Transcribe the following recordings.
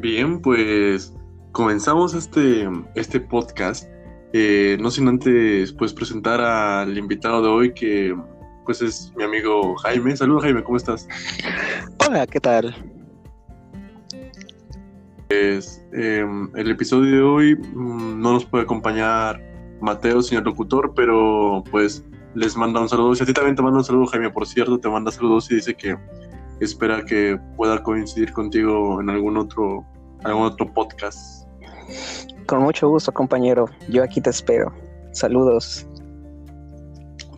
Bien, pues comenzamos este, este podcast. Eh, no sin antes pues presentar al invitado de hoy que pues es mi amigo Jaime. Saludos Jaime, ¿cómo estás? Hola, ¿qué tal? Pues, em, el episodio de hoy mm, no nos puede acompañar Mateo, señor locutor, pero pues les manda un saludo. Si a ti también te manda un saludo, Jaime, por cierto, te manda saludos y dice que espera que pueda coincidir contigo en algún otro, algún otro podcast. Con mucho gusto, compañero. Yo aquí te espero. Saludos.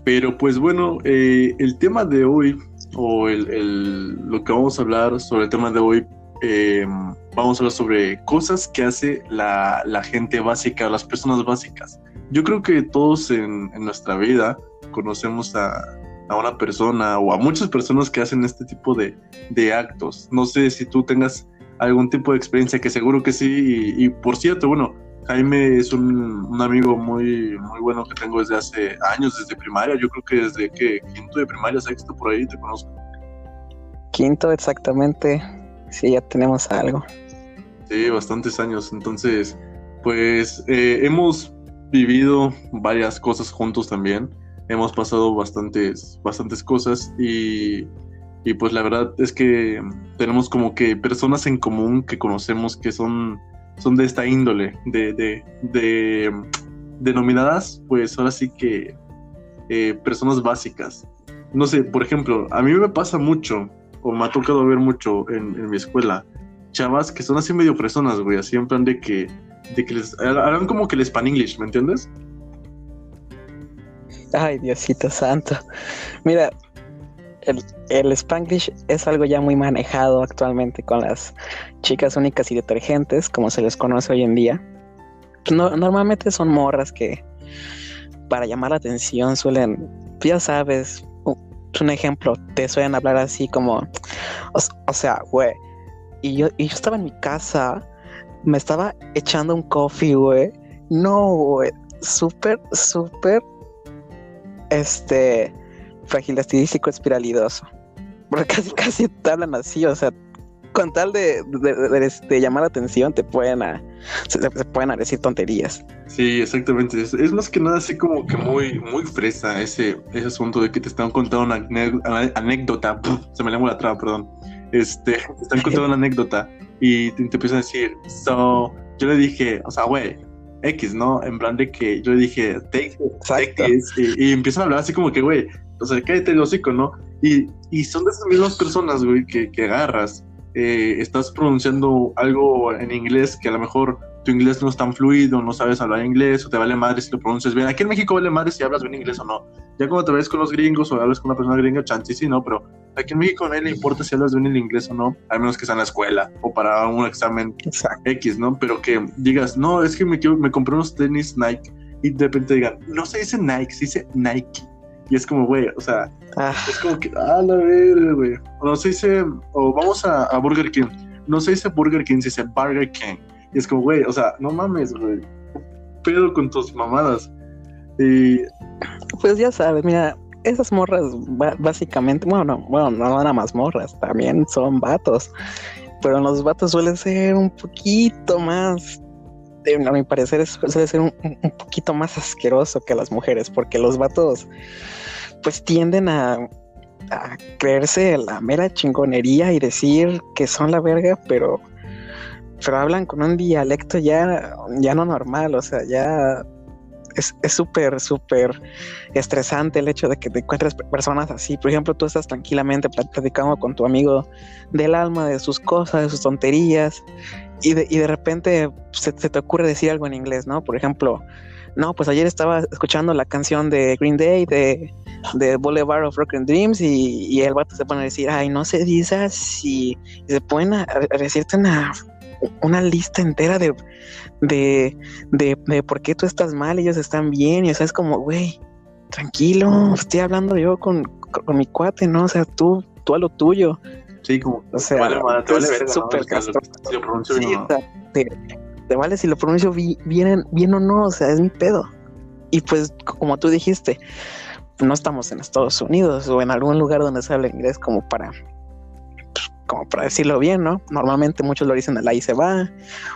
Pero pues bueno, eh, el tema de hoy, o el, lo que vamos a hablar sobre el tema de hoy, eh, vamos a hablar sobre cosas que hace la, la, gente básica, las personas básicas. Yo creo que todos en, en nuestra vida conocemos a, a, una persona o a muchas personas que hacen este tipo de, de, actos. No sé si tú tengas algún tipo de experiencia, que seguro que sí. Y, y por cierto, bueno, Jaime es un, un, amigo muy, muy bueno que tengo desde hace años, desde primaria. Yo creo que desde que quinto de primaria, sexto, por ahí te conozco. Quinto, exactamente. Sí, ya tenemos algo. Sí, bastantes años. Entonces, pues eh, hemos vivido varias cosas juntos también. Hemos pasado bastantes, bastantes cosas y, y pues la verdad es que tenemos como que personas en común que conocemos que son son de esta índole, de, de, de denominadas, pues ahora sí que eh, personas básicas. No sé, por ejemplo, a mí me pasa mucho, o me ha tocado ver mucho en, mi escuela, chavas que son así medio personas, güey, así en plan de que, de que les hagan como que el span English, ¿me entiendes? Ay, Diosito santo. Mira, el, el, Spanglish es algo ya muy manejado actualmente con las chicas únicas y detergentes, como se les conoce hoy en día. No, normalmente son morras que para llamar la atención suelen, ya sabes, un ejemplo, te suelen hablar así como, o, o sea, güey, y yo, y yo estaba en mi casa, me estaba echando un coffee, güey. No, güey, súper, súper, este, fragilestídico espiralidoso. Porque casi, casi te hablan así, o sea, con tal de, de, de, de llamar la atención, te pueden, a, se, se, pueden a decir tonterías. Sí, exactamente. Es, es, más que nada así como que muy, muy fresa ese, ese asunto de que te están contando una anécdota. Se me lengua la traba, perdón. Este, te están contando una anécdota y te, te empiezan a decir, so, yo le dije, o sea, güey, X, ¿no? En plan de que yo le dije, take, take this, y, y empiezan a hablar así como que, güey, o sea, cállate el hocico, ¿no? Y, y son de esas mismas personas, güey, que, que agarras, eh, estás pronunciando algo en inglés que a lo mejor tu inglés no es tan fluido, no sabes hablar inglés, o te vale madre si lo pronuncias bien. Aquí en México vale madre si hablas bien inglés o no. Ya cuando te ves con los gringos o hablas con una persona gringa, chance sí, no, pero aquí en México a nadie le importa si hablas bien el inglés o no, al menos que sea en la escuela o para un examen Exacto. X, ¿no? Pero que digas, no, es que me, me compré unos tenis Nike y de repente digan, no se dice Nike, se dice Nike. Y es como, güey, o sea, ah. es como que, ah, la verga, güey. O no se dice, o vamos a, a, Burger King. No se dice Burger King, se dice Burger King. Y es como, güey, o sea, no mames, güey. Pedo con tus mamadas. Y. Pues ya sabes, mira, esas morras, básicamente, bueno, no, bueno, no nada más morras, también son vatos. Pero los vatos suelen ser un poquito más a mi parecer suele ser un, un, poquito más asqueroso que las mujeres, porque los vatos pues tienden a, a, creerse la mera chingonería y decir que son la verga, pero, pero hablan con un dialecto ya, ya no normal, o sea, ya es súper, súper estresante el hecho de que te encuentres personas así. Por ejemplo, tú estás tranquilamente platicando con tu amigo del alma, de sus cosas, de sus tonterías, y de, y de repente se, se, te ocurre decir algo en inglés, ¿no? Por ejemplo, no, pues ayer estaba escuchando la canción de Green Day, de, de Boulevard of Broken Dreams, y, y, el vato se pone a decir, ay, no se dice así, y se ponen a, a decirte una una lista entera de, de, de, de, por qué tú estás mal, ellos están bien, y o sea, es como, güey, tranquilo, estoy hablando yo con, con, mi cuate, ¿no? O sea, tú, tú a lo tuyo. Sí, como, o sea, vale, vale, te vale verga, súper. Si lo pronuncio sí, te, vale si lo pronuncio bien, bien o no, o sea, es mi pedo. Y pues, como tú dijiste, no estamos en Estados Unidos o en algún lugar donde se habla inglés como para como para decirlo bien, ¿no? Normalmente muchos lo dicen al ahí se va,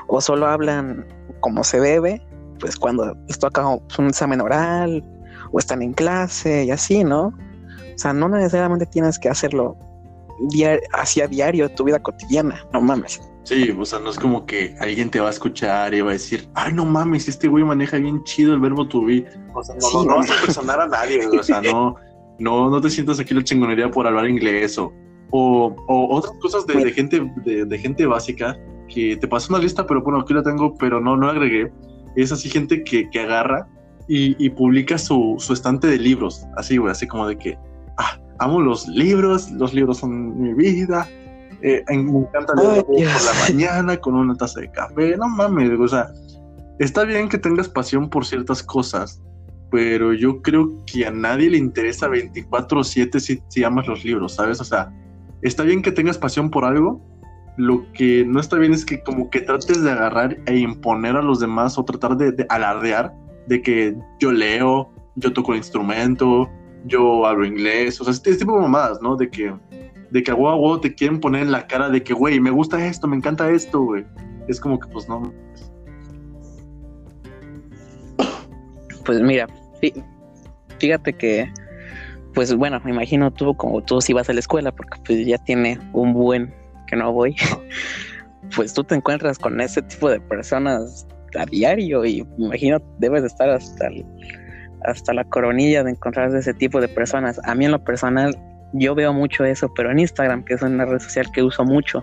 o solo hablan como se debe, pues cuando les toca un examen oral, o están en clase y así, ¿no? O sea, no necesariamente tienes que hacerlo hacia diario tu vida cotidiana, no mames. Sí, o sea, no es como que alguien te va a escuchar y va a decir, ay, no mames, este güey maneja bien chido el verbo to be. O sea, no, no, vas a personar a nadie, o sea, no, no, no te sientas aquí la chingonería por hablar inglés o, o, otras cosas de, gente, de, gente básica que te pasó una lista, pero bueno, aquí la tengo, pero no, no agregué. Es así gente que, que agarra y, publica su, su estante de libros, así, güey, así como de que, ah, amo los libros, los libros son mi vida, eh, me encanta leer por la mañana con una taza de café. No mames, o sea, está bien que tengas pasión por ciertas cosas, pero yo creo que a nadie le interesa 24/7 si, si amas los libros, ¿sabes? O sea, está bien que tengas pasión por algo, lo que no está bien es que como que trates de agarrar e imponer a los demás o tratar de, de alardear de que yo leo, yo toco el instrumento, yo hablo inglés, o sea, este, tipo de mamadas, ¿no? De que de que a huevo te quieren poner en la cara de que, güey, me gusta esto, me encanta esto, güey. Es como que, pues no. Pues mira, fíjate que, pues bueno, me imagino tú como tú si vas a la escuela, porque pues ya tiene un buen que no voy, pues tú te encuentras con ese tipo de personas a diario y me imagino debes de estar hasta, hasta la coronilla de encontrar ese tipo de personas. A mí en lo personal yo veo mucho eso, pero en Instagram, que es una red social que uso mucho,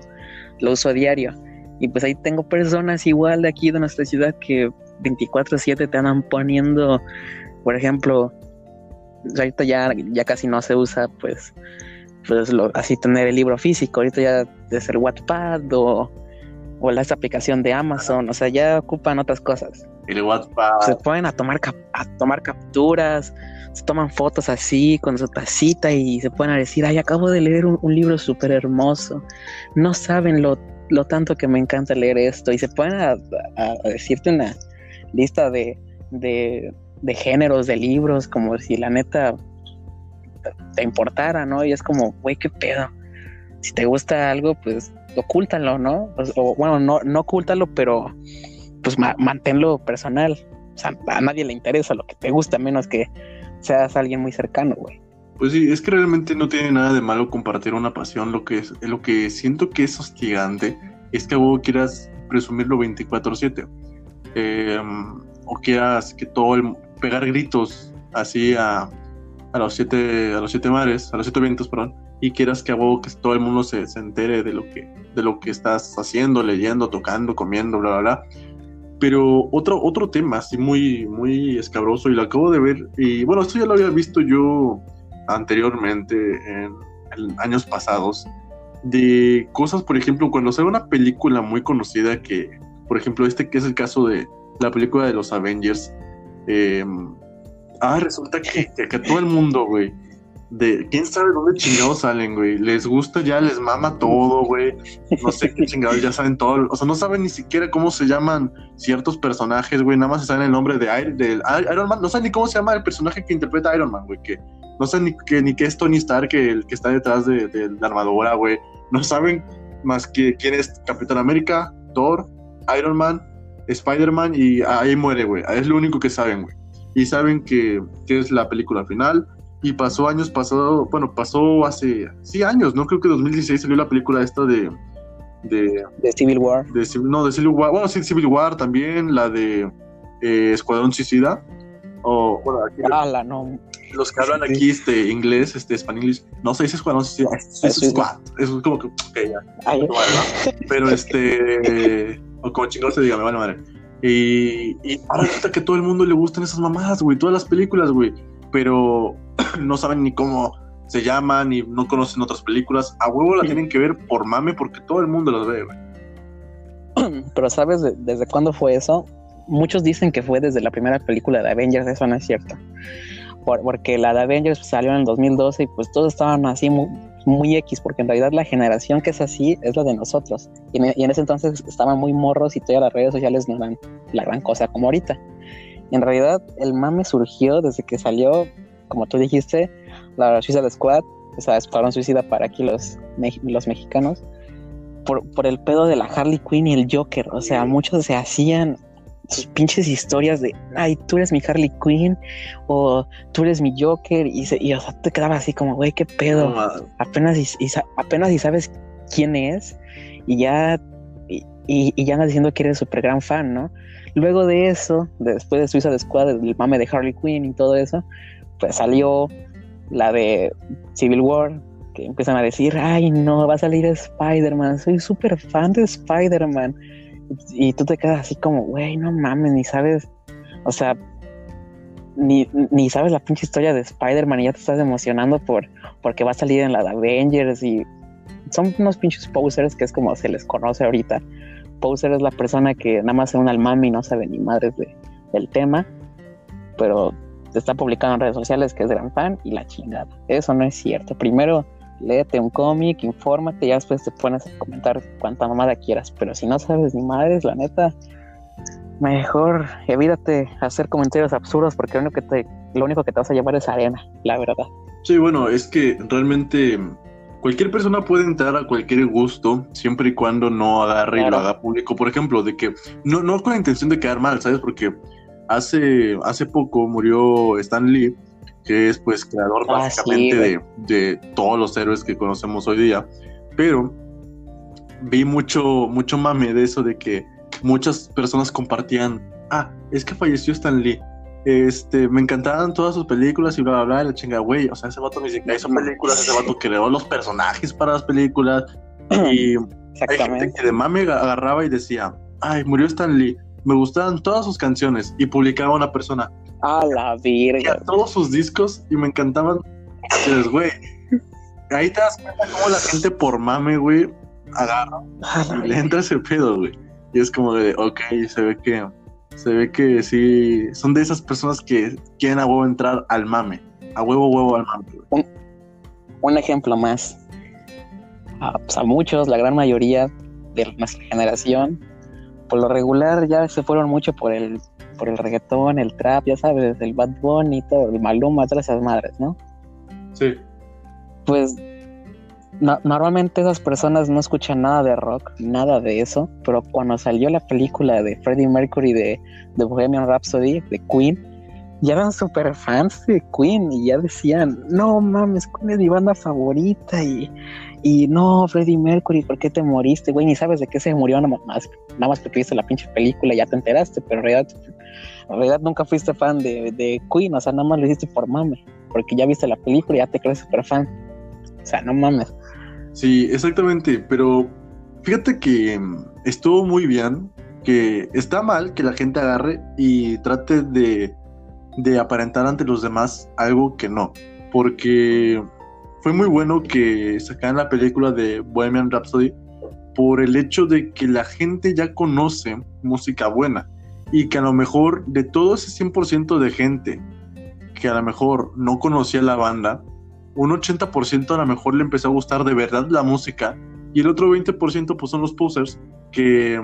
lo uso a diario. Y pues ahí tengo personas igual de aquí de nuestra ciudad que 24/7 te andan poniendo, por ejemplo, ahorita ya, ya casi no se usa pues, pues lo, así tener el libro físico, ahorita ya es el Wattpad o, o la, esta aplicación de Amazon, o sea, ya ocupan otras cosas. El Wattpad. Se pueden a tomar, a tomar capturas, se toman fotos así con su tacita y se pueden decir, ay, acabo de leer un, libro súper hermoso. No saben lo, lo, tanto que me encanta leer esto. Y se pueden a, decirte una lista de, de, de, géneros de libros, como si la neta te importara, ¿no? Y es como, güey, qué pedo. Si te gusta algo, pues ocúltalo, ¿no? Pues, o bueno, no, no ocúltalo, pero pues manténlo personal. O sea, a nadie le interesa lo que te gusta, menos que seas alguien muy cercano, güey. Pues sí, es que realmente no tiene nada de malo compartir una pasión. Lo que, es, lo que siento que es hostigante es que vos quieras presumirlo 24-7. Em, o quieras que todo el. Pegar gritos así a, a los siete a los siete mares, a los siete vientos, perdón, y quieras que a vos que todo el mundo se, se, entere de lo que de lo que estás haciendo, leyendo, tocando, comiendo, bla bla bla. Pero otro, otro tema así muy, muy escabroso y lo acabo de ver, y bueno, esto ya lo había visto yo anteriormente en, años pasados, de cosas, por ejemplo, cuando sale una película muy conocida que, por ejemplo, este que es el caso de la película de los Avengers, eh, ah, resulta que, que, todo el mundo, güey, de quién sabe dónde chingados salen, güey. Les gusta ya, les mama todo, güey. No sé qué chingados, ya saben todo. O sea, no saben ni siquiera cómo se llaman ciertos personajes, güey. Nada más se saben el nombre de Iron, Man. No saben ni cómo se llama el personaje que interpreta Iron Man, güey. Que no saben ni, que, ni qué es Tony Stark, que el que está detrás de, la armadura, güey. No saben más que quién es Capitán América, Thor, Iron Man, Spider-Man y ahí muere, güey. Es lo único que saben, güey. Y saben que, que es la película final y pasó años pasado, bueno, pasó hace, sí, años, ¿no? Creo que 2016 salió la película esta de... De, Civil War. De, no, de Civil War, bueno, sí, Civil War también, la de eh, Escuadrón Suicida. O, bueno, aquí... Ah, la no. Los que hablan aquí este inglés, este español, no se dice Escuadrón Suicida, es, Squad. Es como que, ok, ya. Pero este, o como chingón se diga, me vale madre. Y, y ahora resulta que a todo el mundo le gustan esas mamadas, güey, todas las películas, güey pero no saben ni cómo se llaman y no conocen otras películas. A huevo la tienen que ver por mame porque todo el mundo las ve, güey. Pero ¿sabes desde cuándo fue eso? Muchos dicen que fue desde la primera película de Avengers, eso no es cierto. porque la de Avengers salió en el 2012 y pues todos estaban así muy, X, porque en realidad la generación que es así es la de nosotros. Y en, y en ese entonces estaban muy morros y todas las redes sociales no eran la gran cosa como ahorita. En realidad, el mame surgió desde que salió, como tú dijiste, la Suicide Squad, o sea, Escuadrón Suicida para aquí los, los mexicanos. por, por el pedo de la Harley Quinn y el Joker. O sea, muchos se hacían sus pinches historias de, ay, tú eres mi Harley Quinn o tú eres mi Joker y, se, y o sea, te quedaba así como, güey, qué pedo. apenas, y, apenas y sabes quién es y ya, y, y ya andas diciendo que eres súper gran fan, ¿no? Luego de eso, después de Suiza de Squad, el mame de Harley Quinn y todo eso, pues salió la de Civil War, que empiezan a decir, ay no, va a salir Spider-Man, soy súper fan de Spider-Man. Y, tú te quedas así como, güey, no mames, ni sabes, o sea, ni, ni sabes la pinche historia de Spider-Man y ya te estás emocionando por porque va a salir en la Avengers y son unos pinches posers que es como se les conoce ahorita. Poser es la persona que nada más se une al mami y no sabe ni madres de, del tema, pero está publicando en redes sociales que es gran fan y la chingada. Eso no es cierto. Primero léete un cómic, infórmate ya después te pones a comentar cuánta mamada quieras. Pero si no sabes ni madres, la neta, mejor evítate hacer comentarios absurdos porque lo único que te, lo único que te vas a llevar es arena, la verdad. Sí, bueno, es que realmente cualquier persona puede entrar a cualquier gusto siempre y cuando no agarre y lo haga público. Por ejemplo, de que no, no con la intención de quedar mal, ¿sabes? Porque hace, hace poco murió Stan Lee que es pues creador ah, básicamente de, todos los héroes que conocemos hoy día. Pero vi mucho, mucho mame de eso de que muchas personas compartían, ah, es que falleció Stan Lee. Este, me encantaban todas sus películas y bla, bla, bla, la chinga, güey, o sea, ese vato ni siquiera hizo películas, ese vato creó los personajes para las películas y hay gente que de mame agarraba y decía, ay, murió Stan Lee, me gustaban todas sus canciones y publicaba una persona, a la virga. Todos sus discos y me encantaban. Entonces, güey, ahí te das cuenta cómo la gente por mame, güey, agarra y le entra ese pedo, güey. Y es como de, ok, se ve que, se ve que sí, son de esas personas que quieren a huevo entrar al mame. A huevo, huevo al mame. Un, un, ejemplo más. A, pues a muchos, la gran mayoría de nuestra generación, por lo regular ya se fueron mucho por el por el reggaetón, el trap, ya sabes, el Bad Bunny, todo, el Maluma, todas esas madres, ¿no? Sí. Pues normalmente esas personas no escuchan nada de rock, nada de eso, pero cuando salió la película de Freddie Mercury de, de Bohemian Rhapsody, de Queen, ya eran súper fans de Queen y ya decían, no mames, Queen es mi banda favorita y, y no, Freddie Mercury, ¿por qué te moriste, güey? Ni sabes de qué se murió nada más, nada más porque viste la pinche película y ya te enteraste, pero en realidad, en realidad nunca fuiste fan de, de Queen, o sea, nada más lo hiciste por mame, porque ya viste la película y ya te crees súper fan. O sea, no mames. Sí, exactamente, pero fíjate que estuvo muy bien, que está mal que la gente agarre y trate de de aparentar ante los demás algo que no. Porque fue muy bueno que sacaran la película de Bohemian Rhapsody por el hecho de que la gente ya conoce música buena y que a lo mejor de todo ese 100% de gente que a lo mejor no conocía la banda, un 80% a lo mejor le empezó a gustar de verdad la música y el otro 20% pues son los posers que,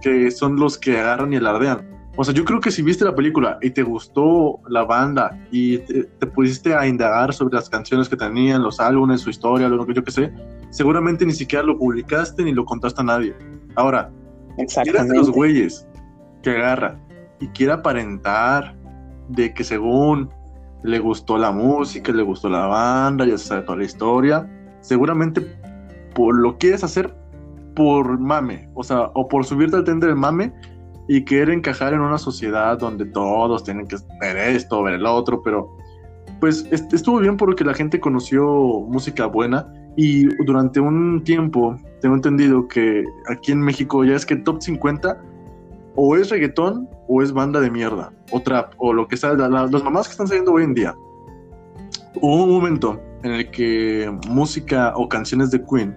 que son los que agarran y alardean. O sea, yo creo que si viste la película y te gustó la banda y te, pusiste a indagar sobre las canciones que tenían, los álbumes, su historia, lo que yo que sé, seguramente ni siquiera lo publicaste ni lo contaste a nadie. Ahora, eres de los güeyes que agarra y quiere aparentar de que según le gustó la música, le gustó la banda, ya sabe toda la historia, seguramente por, lo quieres hacer por mame, o sea, o por subirte al tren del mame y querer encajar en una sociedad donde todos tienen que ver esto, ver el otro, pero pues estuvo bien porque la gente conoció música buena y durante un tiempo tengo entendido que aquí en México ya es que top 50 o es reggaetón o es banda de mierda o trap o lo que sea, las mamás que están saliendo hoy en día. Hubo un momento en el que música o canciones de Queen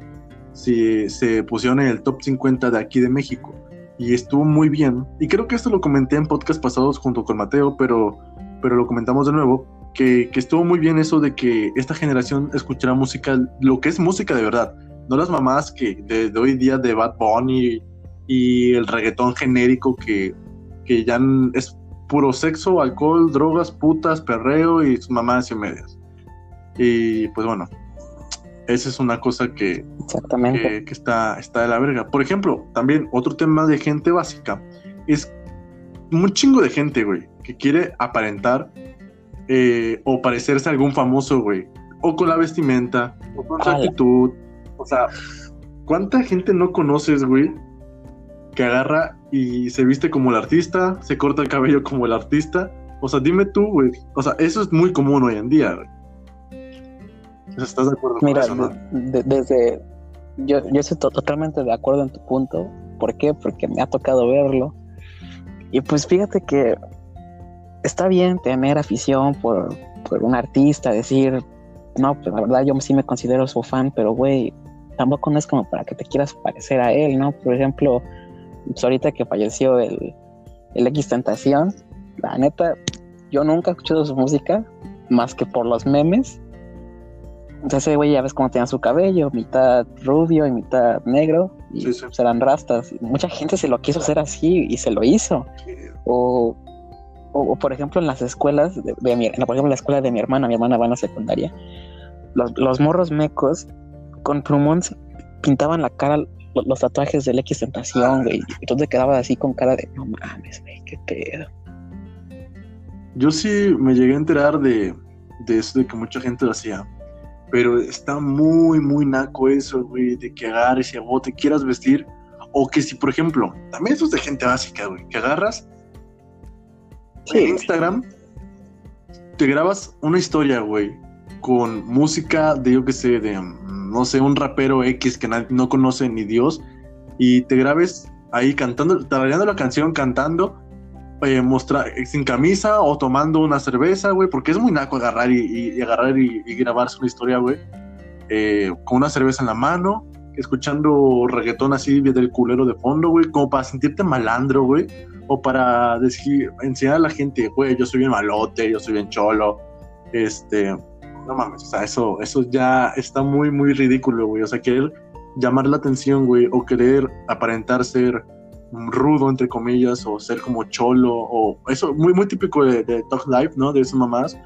se, se pusieron en el top 50 de aquí de México y estuvo muy bien. Y creo que esto lo comenté en podcast pasados junto con Mateo, pero, pero lo comentamos de nuevo, que, que estuvo muy bien eso de que esta generación escuchará música, lo que es música de verdad, no las mamás que de, hoy día de Bad Bunny y el reggaetón genérico que, que ya es puro sexo, alcohol, drogas, putas, perreo y sus mamás y medias. Y pues bueno, esa es una cosa que, Exactamente. que, está, está de la verga. Por ejemplo, también otro tema de gente básica es un chingo de gente, güey, que quiere aparentar eh, o parecerse a algún famoso, güey. O con la vestimenta, o con su Ala. actitud. O sea, ¿cuánta gente no conoces, güey? Que agarra y se viste como el artista, se corta el cabello como el artista. O sea, dime tú, güey. O sea, eso es muy común hoy en día, güey. ¿Estás de acuerdo Mira, con eso, de- de- desde. Yo, yo estoy to- totalmente de acuerdo en tu punto. ¿Por qué? Porque me ha tocado verlo. Y pues fíjate que está bien tener afición por, por un artista, decir, no, pues la verdad yo sí me considero su fan, pero güey, tampoco no es como para que te quieras parecer a él, ¿no? Por ejemplo, pues ahorita que falleció el, el X Tentación, la neta, yo nunca he escuchado su música más que por los memes. Entonces, ese güey ya ves cómo tenía su cabello, mitad rubio y mitad negro, y Sí, sí. pues eran rastas. Mucha gente se lo quiso hacer así y se lo hizo. O, o, o, por ejemplo, en las escuelas, de, de mi, por ejemplo, en la escuela de mi hermana, mi hermana va en la secundaria, los, los morros mecos con plumón pintaban la cara, lo- los tatuajes del X Tentación, güey. Te quedabas así con cara de, no mames, güey, qué pedo. Yo sí me llegué a enterar de, de eso, de que mucha gente lo hacía. Pero está muy, muy naco eso, güey, de que agarres y a vos te quieras vestir. O que si, por ejemplo, también eso es de gente básica, güey, que agarras Sí, en. Instagram, te grabas una historia, güey, con música de, yo qué sé, de, mm, no sé, un rapero X que nadie- no conoce ni Dios, y te grabes ahí cantando, tarareando la canción, cantando, eh, mostrar sin camisa o tomando una cerveza, güey, porque es muy naco agarrar y agarrar y, y grabarse una historia, güey, eh, con una cerveza en la mano, escuchando reggaetón así del culero de fondo, güey, como para sentirte malandro, güey, o para decir, enseñar a la gente, güey, yo soy bien malote, yo soy bien cholo, este, no mames, o sea, eso, eso ya está muy, muy ridículo, güey, o sea, querer llamar la atención, güey, o querer aparentar ser rudo, entre comillas, o ser como cholo, o eso, muy, muy típico de, de Talk Life, ¿no? De esas mamás,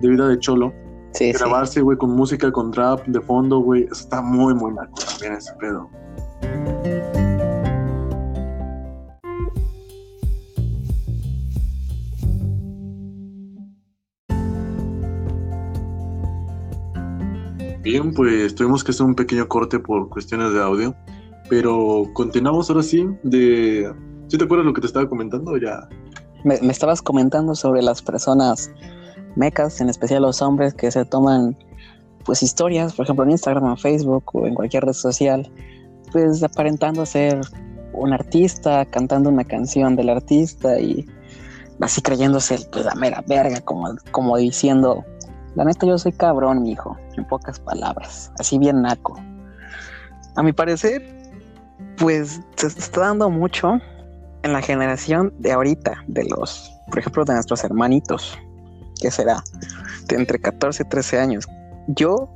de vida de cholo, Sí, grabarse, güey, con música, con rap de fondo, güey, está muy, muy naco también ese pedo. Bien, pues tuvimos que hacer un pequeño corte por cuestiones de audio, pero continuamos ahora sí de... ¿Sí te acuerdas lo que te estaba comentando? Ya. Me, estabas comentando sobre las personas mecas, en especial los hombres que se toman pues historias, por ejemplo en Instagram en Facebook o en cualquier red social, pues aparentando ser un artista, cantando una canción del artista y así creyéndose pues la mera verga, como, como diciendo, la neta yo soy cabrón, mi hijo, en pocas palabras, así bien naco. A mi parecer, pues se está dando mucho en la generación de ahorita, de los, por ejemplo, de nuestros hermanitos, que será de entre 14 y 13 años. Yo,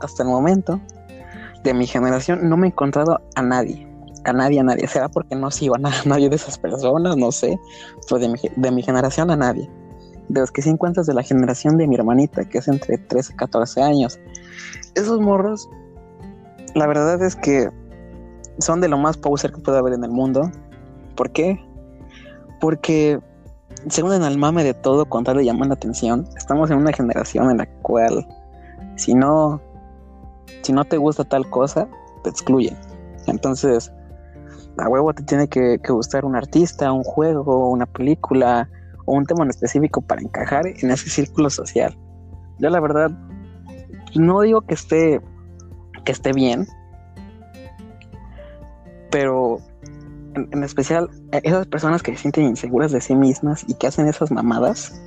hasta el momento, de mi generación, no me he encontrado a nadie, a nadie, a nadie. Será porque no sigo a na- nadie de esas personas, no sé, pero de mi, de mi generación a nadie. De los que sí encuentras de la generación de mi hermanita, que es entre 13 y 14 años. Esos morros, la verdad es que son de lo más poser que puede haber en el mundo. ¿Por qué? Porque se unen al mame de todo con tal de llamar la atención. Estamos en una generación en la cual si no, si no te gusta tal cosa, te excluyen. Entonces, a huevo te tiene que, que gustar un artista, un juego, una película o un tema en específico para encajar en ese círculo social. Yo la verdad no digo que esté que esté bien, pero en, especial eh, esas personas que se sienten inseguras de sí mismas y que hacen esas mamadas,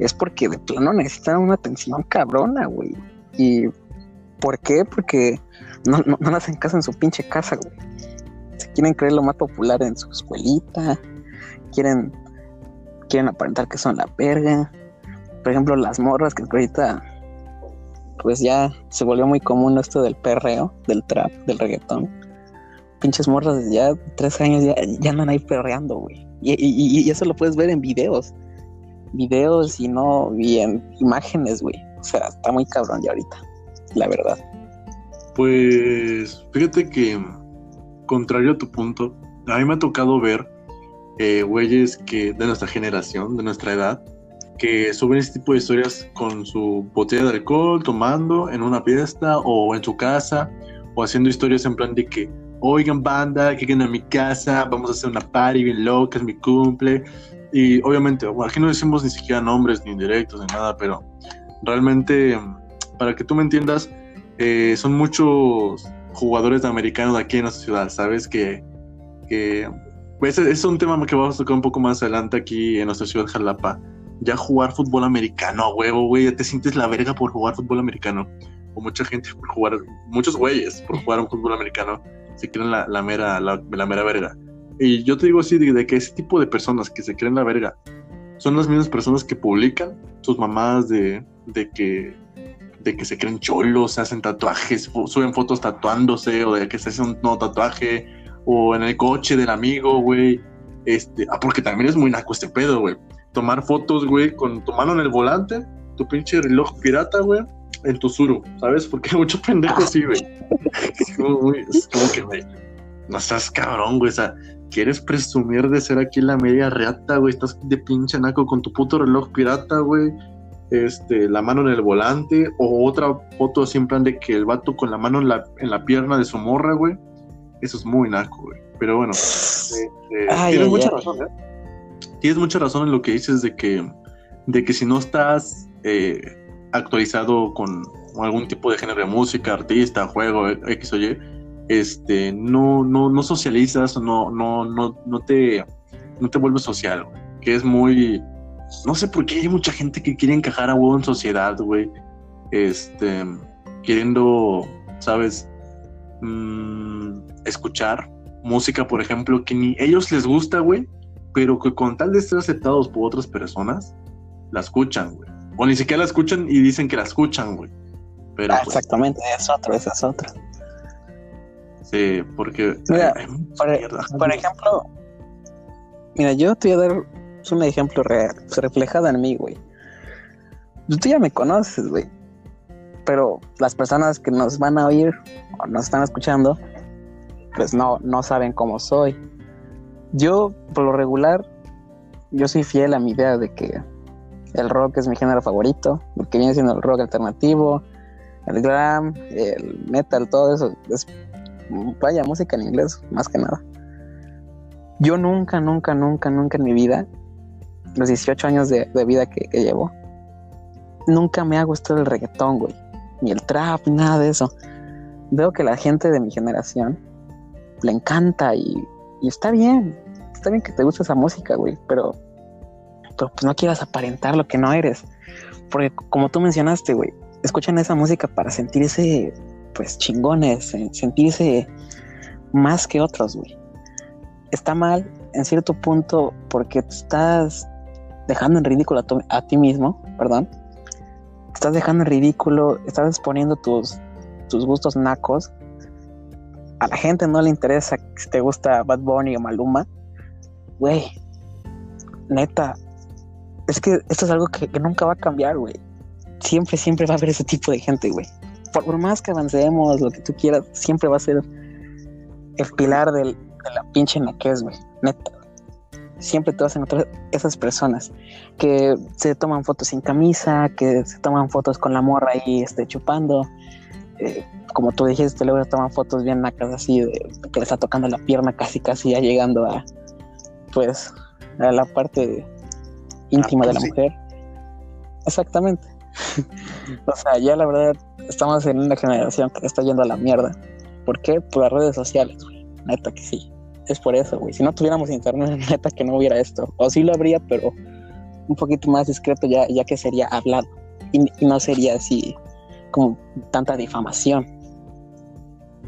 es porque de plano necesitan una atención cabrona, güey. ¿Y por qué? Porque no, no, no hacen caso en su pinche casa, güey. Se quieren creer lo más popular en su escuelita, quieren, quieren aparentar que son la verga. Por ejemplo, las morras que ahorita, pues ya se volvió muy común esto del perreo, del trap, del reggaetón pinches morras ya tres años ya, ya andan ahí perreando, güey. Y, y- eso lo puedes ver en videos. Videos y no, y en imágenes, güey. O sea, está muy cabrón ya ahorita, la verdad. Pues fíjate que, contrario a tu punto, a mí me ha tocado ver eh, güeyes que de nuestra generación, de nuestra edad, que suben este tipo de historias con su botella de alcohol, tomando en una fiesta o en su casa, o haciendo historias en plan de que, oigan banda, que queden a mi casa, vamos a hacer una party bien loca, es mi cumple. Y obviamente, aquí no decimos ni siquiera nombres ni indirectos ni nada, pero realmente, para que tú me entiendas, eh, son muchos jugadores americanos aquí en nuestra ciudad, ¿sabes? Que, que pues, es un tema que vamos a tocar un poco más adelante aquí en nuestra ciudad, Jalapa ya jugar fútbol americano, huevo, güey, ya te sientes la verga por jugar fútbol americano. O mucha gente por jugar, muchos güeyes por jugar un fútbol americano se creen la, la mera, la, mera verga. Y yo te digo así, de, que ese tipo de personas que se creen la verga son las mismas personas que publican sus mamadas de, de que de que se creen cholos, hacen tatuajes, suben fotos tatuándose, o de que se hace un nuevo tatuaje, o en el coche del amigo, güey. Este, ah, porque también es muy naco este pedo, güey tomar fotos, güey, con tu mano en el volante, tu pinche reloj pirata, güey, en tu suru, ¿sabes? Porque mucho pendejo así, güey. Es como, que, güey, no estás cabrón, güey, o sea, quieres presumir de ser aquí la media reata, güey, estás de pinche naco con tu puto reloj pirata, güey, este, la mano en el volante, o otra foto así en plan de que el vato con la mano en la, en la pierna de su morra, güey. Eso es muy naco, güey. Pero bueno, eh, tienes mucha razón, ¿eh? tienes mucha razón en lo que dices de que, de que si no estás eh, actualizado con algún tipo de género de música, artista, juego, X o Y, este, no, no, no socializas, no, no, no, no te, no te vuelves social, que es muy, no sé por qué hay mucha gente que quiere encajar a huevo en sociedad, güey, este, queriendo, sabes, mm, escuchar música, por ejemplo, que ni ellos les gusta, güey, pero que con tal de ser aceptados por otras personas, la escuchan, güey. O ni siquiera la escuchan y dicen que la escuchan, güey. Pero, ah, pues, exactamente, es otro, esa es otra. Sí, porque... Mira, por, ejemplo, mira, yo te voy a dar un ejemplo real, reflejado en mí, güey. Tú ya me conoces, güey. Pero las personas que nos van a oír o nos están escuchando, pues no, no saben cómo soy. Yo, por lo regular, yo soy fiel a mi idea de que el rock es mi género favorito, porque viene siendo el rock alternativo, el glam, el metal, todo eso. Es, vaya, música en inglés, más que nada. Yo nunca, nunca, nunca, nunca en mi vida, los 18 años de, vida que, que, llevo, nunca me ha gustado el reggaetón, güey. Ni el trap, ni nada de eso. Veo que la gente de mi generación le encanta y y está bien, está bien que te guste esa música, güey, pero, pues no quieras aparentar lo que no eres. Porque como tú mencionaste, güey, escuchan esa música para sentirse, pues, chingones, sentirse más que otros, güey. Está mal en cierto punto porque te estás dejando en ridículo a, ti mismo, perdón. Estás dejando en ridículo, estás exponiendo tus, tus gustos nacos a la gente no le interesa si te gusta Bad Bunny o Maluma, güey, neta, es que esto es algo que, nunca va a cambiar, güey. Siempre, siempre va a haber ese tipo de gente, güey. Por, más que avancemos, lo que tú quieras, siempre va a ser el pilar de la pinche naquez, güey. Neta. Siempre te vas a encontrar esas personas que se toman fotos sin camisa, que se toman fotos con la morra ahí este, chupando, eh, como tú dijiste, luego toman fotos bien nacas así de que le está tocando la pierna casi casi ya llegando a pues a la parte íntima de la mujer. Exactamente. o sea, ya la verdad estamos en una generación que está yendo a la mierda. ¿Por qué? Por las redes sociales, güey. Neta que sí. Es por eso, güey. Si no tuviéramos internet, neta que no hubiera esto. O sí lo habría, pero un poquito más discreto ya, ya que sería hablado. y no sería así como tanta difamación.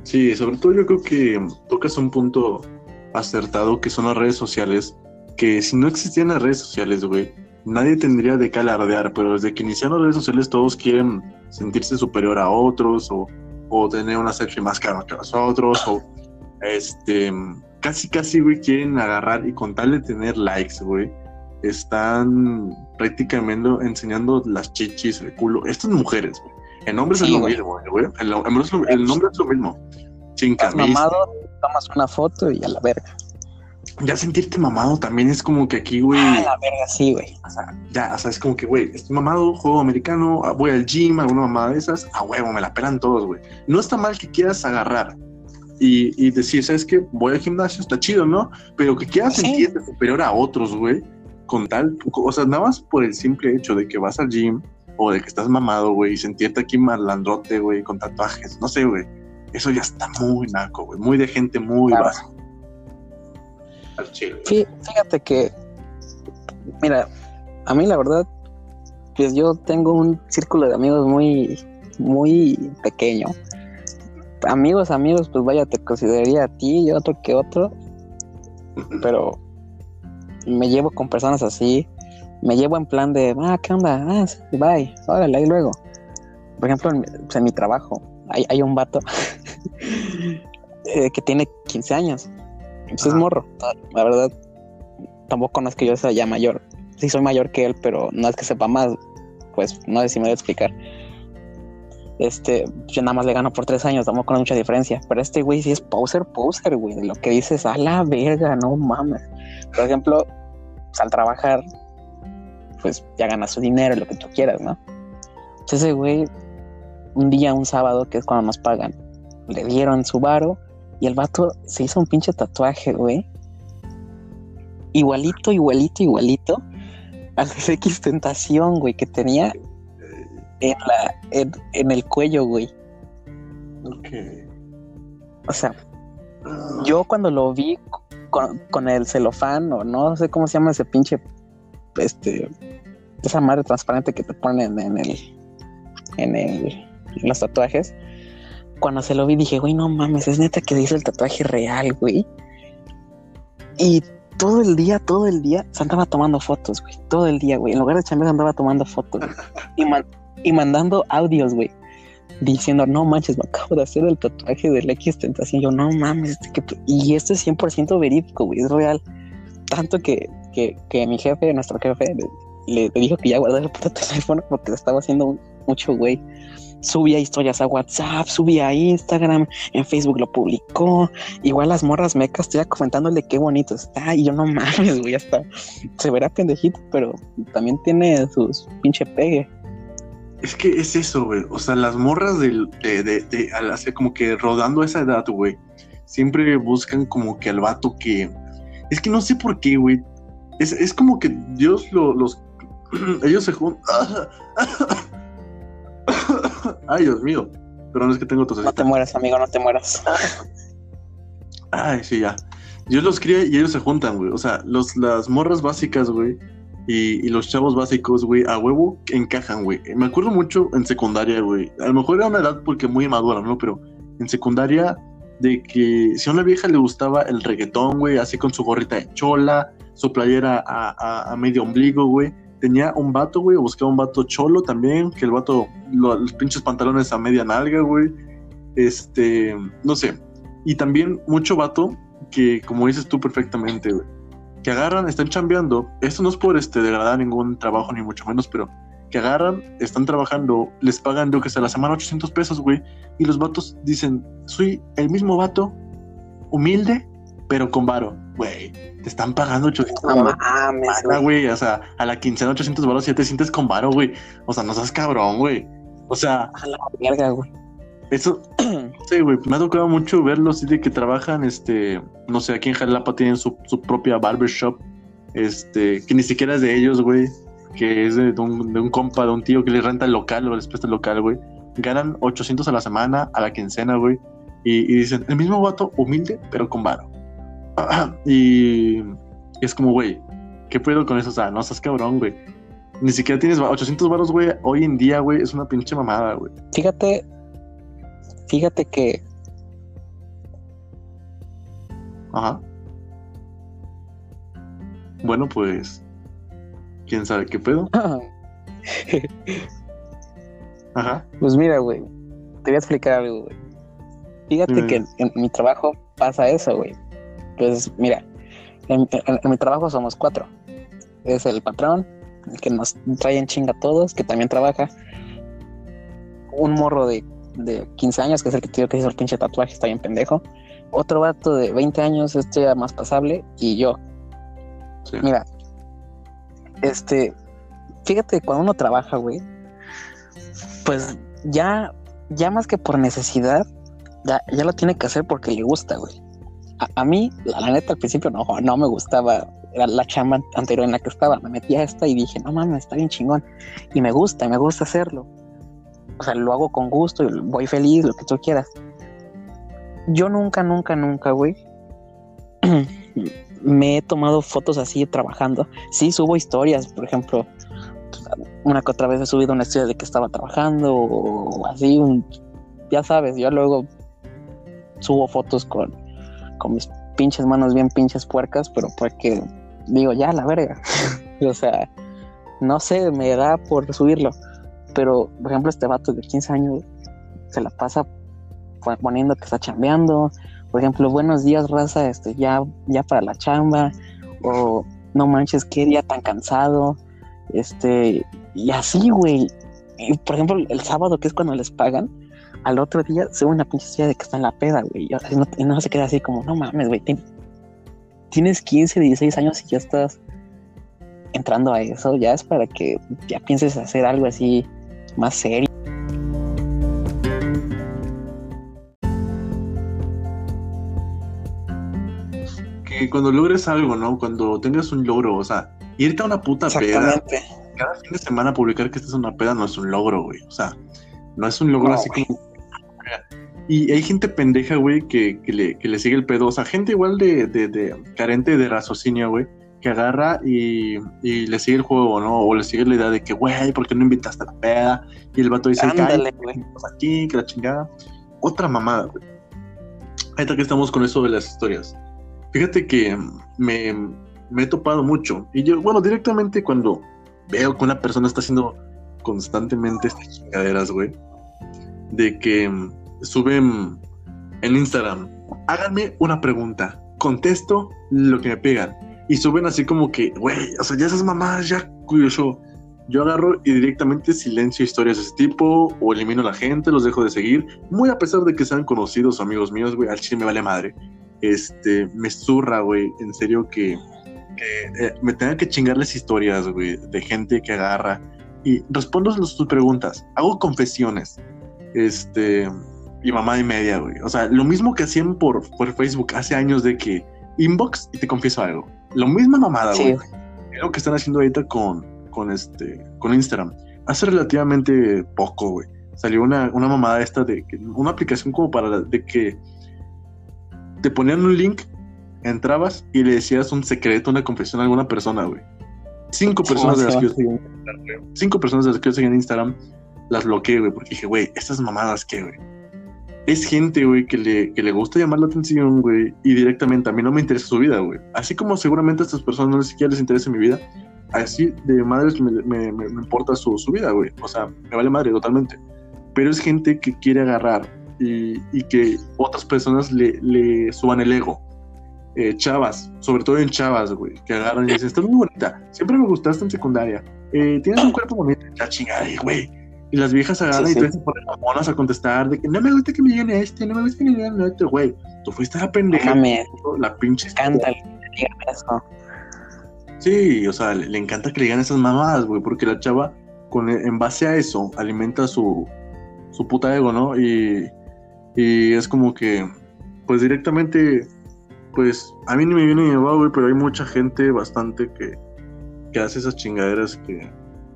Sí, sobre todo yo creo que tocas un punto acertado que son las redes sociales, que si no existían las redes sociales, güey, nadie tendría de qué alardear, pero desde que iniciaron las redes sociales todos quieren sentirse superior a otros o, o tener una selfie más cara que los otros o este casi casi güey quieren agarrar y con tal de tener likes, güey, están prácticamente enseñando las chichis, el culo. Estas mujeres, güey El nombre es lo mismo, güey. El, nombre es lo mismo. Sin mamado, tomas una foto y a la verga. Ya sentirte mamado también es como que aquí, güey. A la verga, sí, güey. O sea, ya, o sea, es como que, güey, estoy mamado, juego americano, voy al gym, alguna mamada de esas, a huevo, me la pelan todos, güey. No está mal que quieras agarrar y, y decir, ¿sabes qué? Voy al gimnasio, está chido, ¿no? Pero que quieras sentirte superior a otros, güey, con tal, o sea, nada más por el simple hecho de que vas al gym o de que estás mamado, güey, y sentirte aquí malandrote, güey, con tatuajes, no sé, güey. Eso ya está muy naco, güey, muy de gente muy básica. Al chile. Fíjate que, mira, a mí la verdad, pues yo tengo un círculo de amigos muy, muy pequeño. Amigos, amigos, pues vaya, te consideraría a ti y otro que otro, pero me llevo con personas así, me llevo en plan de, ah, ¿qué onda? Ah, bye, órale, ahí luego. Por ejemplo, en, pues, mi trabajo, hay, hay un vato eh, que tiene 15 años. Pues es morro, la verdad. Tampoco no es que yo sea ya mayor. Sí soy mayor que él, pero no es que sepa más. Pues no sé si me voy a explicar. Este, yo nada más le gano por tres años, tampoco hay mucha diferencia. Pero este güey sí es poser, poser, güey. Lo que dices, a la verga, no mames. Por ejemplo, pues, al trabajar, pues ya gana su dinero, lo que tú quieras, ¿no? Entonces ese güey, un día, un sábado, que es cuando nos pagan, le dieron su varo y el vato se hizo un pinche tatuaje, güey. Igualito, igualito, igualito al X Tentación, güey, que tenía en, la, en, el cuello, güey. Ok. O sea, yo cuando lo vi con, el celofán o no sé cómo se llama ese pinche, este, esa madre transparente que te ponen en el, en el, en los tatuajes. Cuando se lo vi dije, güey, no mames, es neta que hizo el tatuaje real, güey. Y todo el día, todo el día se andaba tomando fotos, güey. Todo el día, güey. En lugar de chambear andaba tomando fotos. y, y mandando audios, güey diciendo, no manches, me acabo de hacer el tatuaje del X Tentación. Yo, no mames, y esto es 100% verídico, güey, es real. Tanto que, que, que mi jefe, nuestro jefe, le, dijo que ya guardara el teléfono porque le estaba haciendo mucho, güey. Subía historias a WhatsApp, subía a Instagram, en Facebook lo publicó. Igual las morras mecas, estoy comentándole qué bonito está. Y yo no mames, güey, hasta se verá pendejito, pero también tiene sus pinche pegue. Es que es eso, güey. O sea, las morras de, de, de, al hacer como que rodando esa edad, güey, siempre buscan como que al vato que. Es que no sé por qué, güey. Es, es como que Dios lo, los. Ellos se juntan. Ay, Dios mío. Pero no es que tengo tos. No te mueras, amigo, no te mueras. Ay, sí, ya. Dios los cría y ellos se juntan, güey. O sea, los, las morras básicas, güey, y, los chavos básicos, güey, a huevo encajan, güey. Me acuerdo mucho en secundaria, güey. A lo mejor era una edad porque muy madura, ¿no? Pero en secundaria, de que si a una vieja le gustaba el reggaetón, güey, así con su gorrita de chola, su playera a, medio ombligo, güey. Tenía un vato, güey, buscaba un vato cholo también, que el vato, los pinches pantalones a media nalga, güey. Este, no sé. Y también mucho vato que, como dices tú perfectamente, güey que agarran, están chambeando, esto no es por este, degradar ningún trabajo ni mucho menos, pero que agarran, están trabajando, les pagan, yo que sé, la semana 800 pesos, güey, y los vatos dicen, soy el mismo vato, humilde, pero con varo, güey, te están pagando 800 no mames, güey, o sea, a la quincena 800 varos ya te sientes con varo, güey, o sea, no seas cabrón, güey, o sea, a la mierda, güey. Eso, sí, güey, me ha tocado mucho verlos de que trabajan, este, no sé, aquí en Jalapa tienen su, su propia barbershop, este, que ni siquiera es de ellos, güey, que es de un, de un compa, de un tío que les renta el local o les presta el local, güey. Ganan 800 a la semana, a la quincena, güey. Y, dicen, el mismo vato, humilde, pero con varo. y es como, güey, ¿qué puedo con eso? O sea, no seas cabrón, güey. Ni siquiera tienes 800 varos, güey. Hoy en día, güey, es una pinche mamada, güey. Fíjate, Fíjate que. Ajá. Bueno, pues. ¿Quién sabe qué pedo? Ajá. Pues mira, güey. Te voy a explicar algo, güey. Fíjate que en, mi trabajo pasa eso, güey. Pues mira, en, mi trabajo somos cuatro. Es el patrón, el que nos trae en chinga a todos, que también trabaja un morro de, de 15 años, que es el que te que hizo el pinche tatuaje, está bien pendejo. Otro vato de 20 años, este ya más pasable, y yo. Mira, este, fíjate, cuando uno trabaja, güey, pues ya, ya más que por necesidad, ya, ya lo tiene que hacer porque le gusta, güey. A, mí, la, neta, al principio no, no me gustaba era la chamba anterior en la que estaba. Me metí a esta y dije, no mames, está bien chingón. Y me gusta, me gusta hacerlo. O sea, lo hago con gusto voy feliz, lo que tú quieras. Yo nunca, nunca, nunca, güey, me he tomado fotos así trabajando. Sí, subo historias, por ejemplo, una que otra vez he subido una historia de que estaba trabajando o así, un, ya sabes, yo luego subo fotos con, con mis pinches manos bien pinches puercas, pero porque digo, ya, la verga. o sea, no sé, me da por subirlo. Pero, por ejemplo, este vato de 15 años se la pasa poniendo que está chambeando. Por ejemplo, buenos días, raza, este, ya, ya para la chamba. O no manches, qué día tan cansado. Este, y así, güey. Por ejemplo, el sábado, que es cuando les pagan, al otro día se ve una pinche de que está en la peda, güey. Y no, se queda así como, no mames, güey. Tienes 15, 16 años y ya estás entrando a eso. Ya es para que ya pienses hacer algo así más serio. Que cuando logres algo, ¿no? Cuando tengas un logro, o sea, irte a una puta peda. Cada fin de semana publicar que estás en una peda no es un logro, güey. O sea, no es un logro así como y hay gente pendeja, güey, que, le, que le sigue el pedo. O sea, gente igual de, de, carente de raciocinio, güey, que agarra y, y, le sigue el juego, ¿no? O le sigue la idea de que, güey, ¿por qué no invitaste a la peda? Y el vato dice, Ándale, güey, aquí, que la chingada. Otra mamada, güey. Ahorita que estamos con eso de las historias. Fíjate que me, me he topado mucho. Y yo, bueno, directamente cuando veo que una persona está haciendo constantemente estas chingaderas, güey, de que suben en Instagram, háganme una pregunta, contesto lo que me pegan. Y suben así como que, güey, o sea, ya esas mamás, ya curioso. Yo agarro y directamente silencio historias de ese tipo, o elimino a la gente, los dejo de seguir, muy a pesar de que sean conocidos amigos míos, güey, al chile me vale madre. Este, me zurra, güey, en serio que, eh, me tengan que chingarles historias, güey, de gente que agarra y respondo sus preguntas, hago confesiones, este, y mamá y media, güey. O sea, lo mismo que hacían por, por Facebook hace años de que inbox y te confieso algo. Lo misma mamada, güey. Es lo que están haciendo ahorita con, con, este, con Instagram. Hace relativamente poco, güey. Salió una, una mamada esta de que, una aplicación como para de que te ponían un link, entrabas y le decías un secreto, una confesión a alguna persona, güey. Cinco personas de las que yo seguía Cinco personas de las que yo seguía en Instagram las bloqueé, güey, porque dije, güey, estas mamadas, ¿qué, güey? Es gente, güey, que le, que le gusta llamar la atención, güey, y directamente a mí no me interesa su vida, güey. Así como seguramente a estas personas no les siquiera les interesa mi vida, así de madres me, me, me, importa su, su, vida, güey. O sea, me vale madre totalmente. Pero es gente que quiere agarrar y, y que otras personas le, le suban el ego. Eh, chavas, sobre todo en chavas, güey, que agarran y dicen, estás muy bonita, siempre me gustaste en secundaria, eh, tienes un cuerpo bonito, ya chingada, güey y las viejas agarran y se ponen monas a contestar de que no me gusta que me lleguen a este, no me gusta que me lleguen a este, güey. Tú fuiste la pendeja. La pinche. Cántale, eso. Sí, o sea, le, encanta que le digan esas mamadas, güey, porque la chava, con, en base a eso, alimenta su, su puta ego, ¿no? Y, y es como que, pues directamente, pues a mí ni me viene ni me va, güey, pero hay mucha gente bastante que, que hace esas chingaderas que,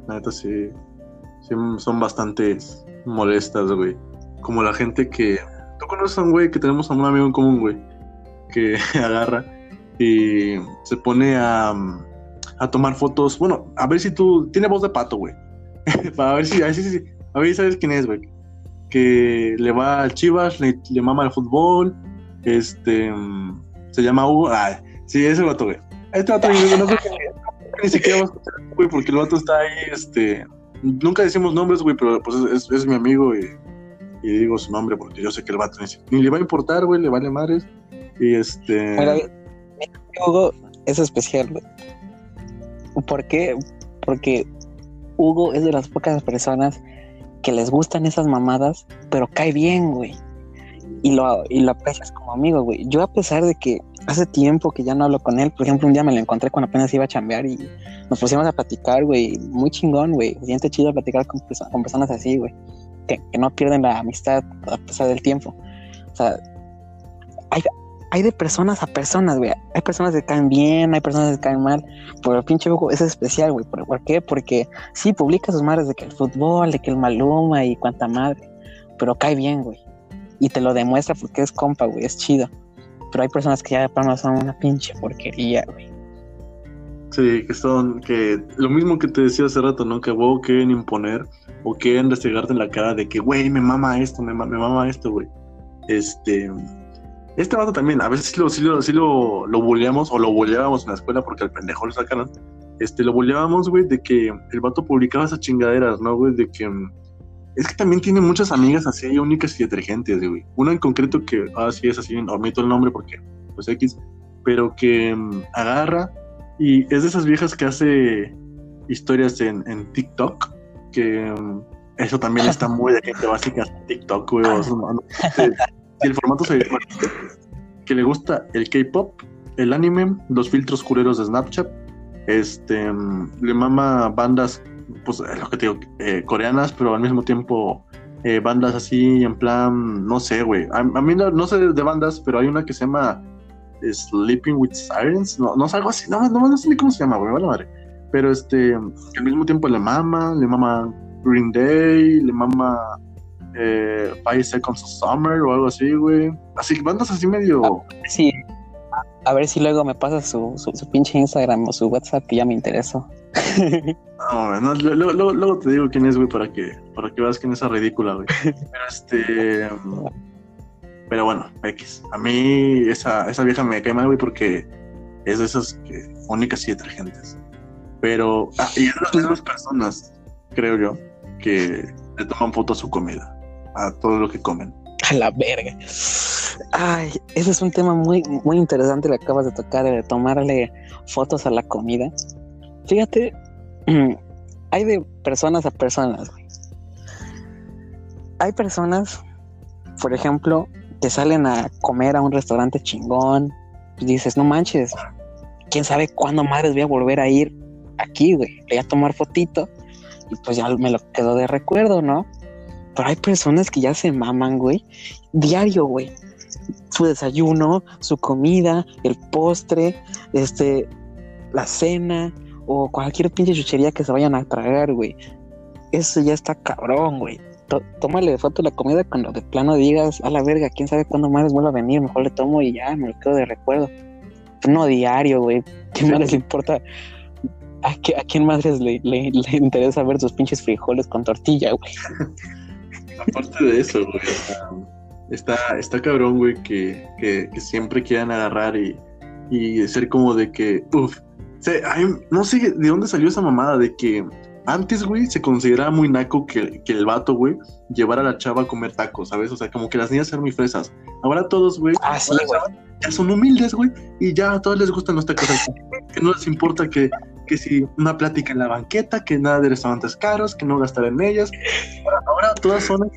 la neta, sí, son bastante molestas, güey. Como la gente que. Tú conoces a un güey que tenemos a un amigo en común, güey. Que agarra y se pone a, a tomar fotos. Bueno, a ver si tú. Tiene voz de pato, güey. Para ver si. A ver si, a ver sabes quién es, güey. Que le va al Chivas, le, mama el fútbol. Este. Se llama Hugo. Ah, sí, ese vato, güey. Este vato, no sé ni siquiera va a escuchar, güey, porque el vato está ahí, este nunca decimos nombres, güey, pero pues es, mi amigo y, digo su nombre porque yo sé que el vato ni, le va a importar, güey, le vale madres. Y este. Hugo es especial, güey. ¿Por qué? Porque Hugo es de las pocas personas que les gustan esas mamadas, pero cae bien, güey. Y lo, y lo aprecias como amigo, güey. Yo a pesar de que hace tiempo que ya no hablo con él, por ejemplo, un día me lo encontré cuando apenas iba a chambear y nos pusimos a platicar, güey. Muy chingón, güey. Siente chido platicar con, con personas así, güey. Que, no pierden la amistad a pesar del tiempo. O sea, hay, de personas a personas, güey. Hay personas que caen bien, hay personas que caen mal. Pero el pinche Hugo es especial, güey. ¿Por, qué? Porque sí, publica sus madres de que el fútbol, de que el Maluma y cuanta madre. Pero cae bien, güey. Y te lo demuestra porque es compa, güey. Es chido. Pero hay personas que ya plano son una pinche porquería, güey. Sí, que son, que lo mismo que te decía hace rato, ¿no? Que vos quieren imponer o quieren restregarte en la cara de que, güey, me mama esto, me, mama esto, güey. Este, este vato también, a veces sí lo, sí lo, sí lo, lo o lo bulleábamos en la escuela porque al pendejo lo sacaron. Este, lo bulleábamos, güey, de que el vato publicaba esas chingaderas, ¿no, güey? De que. Es que también tiene muchas amigas así únicas y detergentes, güey. Una en concreto que, ah, sí, es así, omito el nombre porque, pues X, pero que mm, agarra y es de esas viejas que hace historias en, en TikTok, que mm, eso también está muy de gente básica TikTok, güey. O el formato se que le gusta el K-pop, el anime, los filtros culeros de Snapchat, este, le mama bandas, pues lo que te digo, eh, coreanas, pero al mismo tiempo eh, bandas así en plan, no sé, güey. A, mí no, sé de bandas, pero hay una que se llama Sleeping with Sirens, no, no es algo así, no, no, sé ni cómo se llama, güey, vale madre. Pero este, al mismo tiempo le mama, le mama Green Day, le mama eh, Five Seconds of Summer o algo así, güey. Así, bandas así medio. Sí. A ver si luego me pasa su, su, pinche Instagram o su WhatsApp que ya me interesó. no, no luego, luego, te digo quién es, güey, para que, para que veas quién es esa ridícula, güey. Pero este. Pero bueno, X. A mí esa, esa vieja me cae mal, güey, porque es de esas que, únicas y detergentes. Pero. Ah, y es de las mismas personas, creo yo, que le toman foto a su comida a todo lo que comen. A la verga. Ay, ese es un tema muy, muy interesante que acabas de tocar, de tomarle fotos a la comida. Fíjate, hay de personas a personas, Hay personas, por ejemplo, que salen a comer a un restaurante chingón. Y dices, no manches, quién sabe cuándo madres voy a volver a ir aquí, güey. Voy a tomar fotito y pues ya me lo quedo de recuerdo, ¿no? Pero hay personas que ya se maman, güey. Diario, güey. Su desayuno, su comida, el postre, este, la cena o cualquier pinche chuchería que se vayan a tragar, güey. Eso ya está cabrón, güey. Tómale foto la comida cuando de plano digas, a la verga, quién sabe cuándo más vuelva a venir. Mejor le tomo y ya, me lo quedo de recuerdo. No diario, güey. ¿Qué más les importa? ¿A, qué, a quién más le, le, le interesa ver sus pinches frijoles con tortilla, güey? Aparte de eso, güey, está, está cabrón, güey, que, que, siempre quieran agarrar y, y ser como de que, uff, no sé de dónde salió esa mamada de que antes, güey, se consideraba muy naco que, que, el vato, güey, llevara a la chava a comer tacos, ¿sabes? O sea, como que las niñas eran muy fresas. Ahora todos, güey, ah, ya son humildes, güey, y ya a todos les gustan los tacos. que no les importa que, que si una plática en la banqueta, que nada de restaurantes caros, que no gastar en ellas. Ahora todas son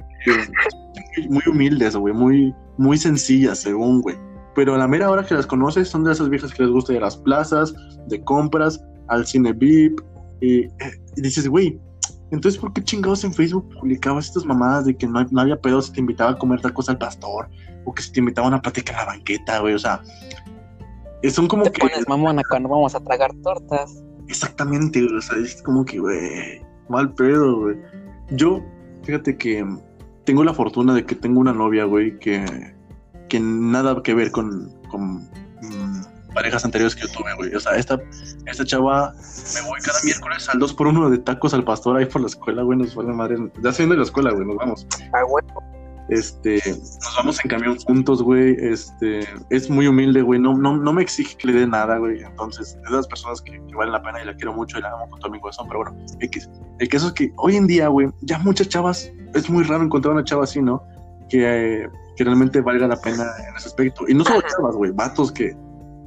muy humildes, güey, muy, muy sencillas, según, güey. Pero a la mera hora que las conoces, son de esas viejas que les gusta ir a las plazas, de compras, al cine VIP. Y, dices, güey, entonces, ¿por qué chingados en Facebook publicabas estas mamadas de que no, había pedo si te invitaba a comer tacos al pastor? O que si te invitaba a una plática en la banqueta, güey, o sea. Son como te que. pones mamona cuando vamos a tragar tortas. Exactamente, o sea, es como que, güey, mal pedo, güey. Yo, fíjate que tengo la fortuna de que tengo una novia, güey, que, que nada que ver con, con mm, parejas anteriores que yo tuve, güey. O sea, esta, esta chava, me voy cada miércoles al 2 por 1 de tacos al pastor ahí por la escuela, güey, nos vale madre. Ya saliendo de la escuela, güey, nos vamos. Ah, güey. Este, nos vamos en camión juntos, güey. Este, es muy humilde, güey. No, no, no me exige que le dé nada, güey. Entonces, es de las personas que, valen la pena y la quiero mucho y la amo con todo mi corazón. Pero bueno, X. El caso es que hoy en día, güey, ya muchas chavas, es muy raro encontrar una chava así, ¿no? Que, que realmente valga la pena en ese aspecto. Y no solo chavas, güey, vatos que,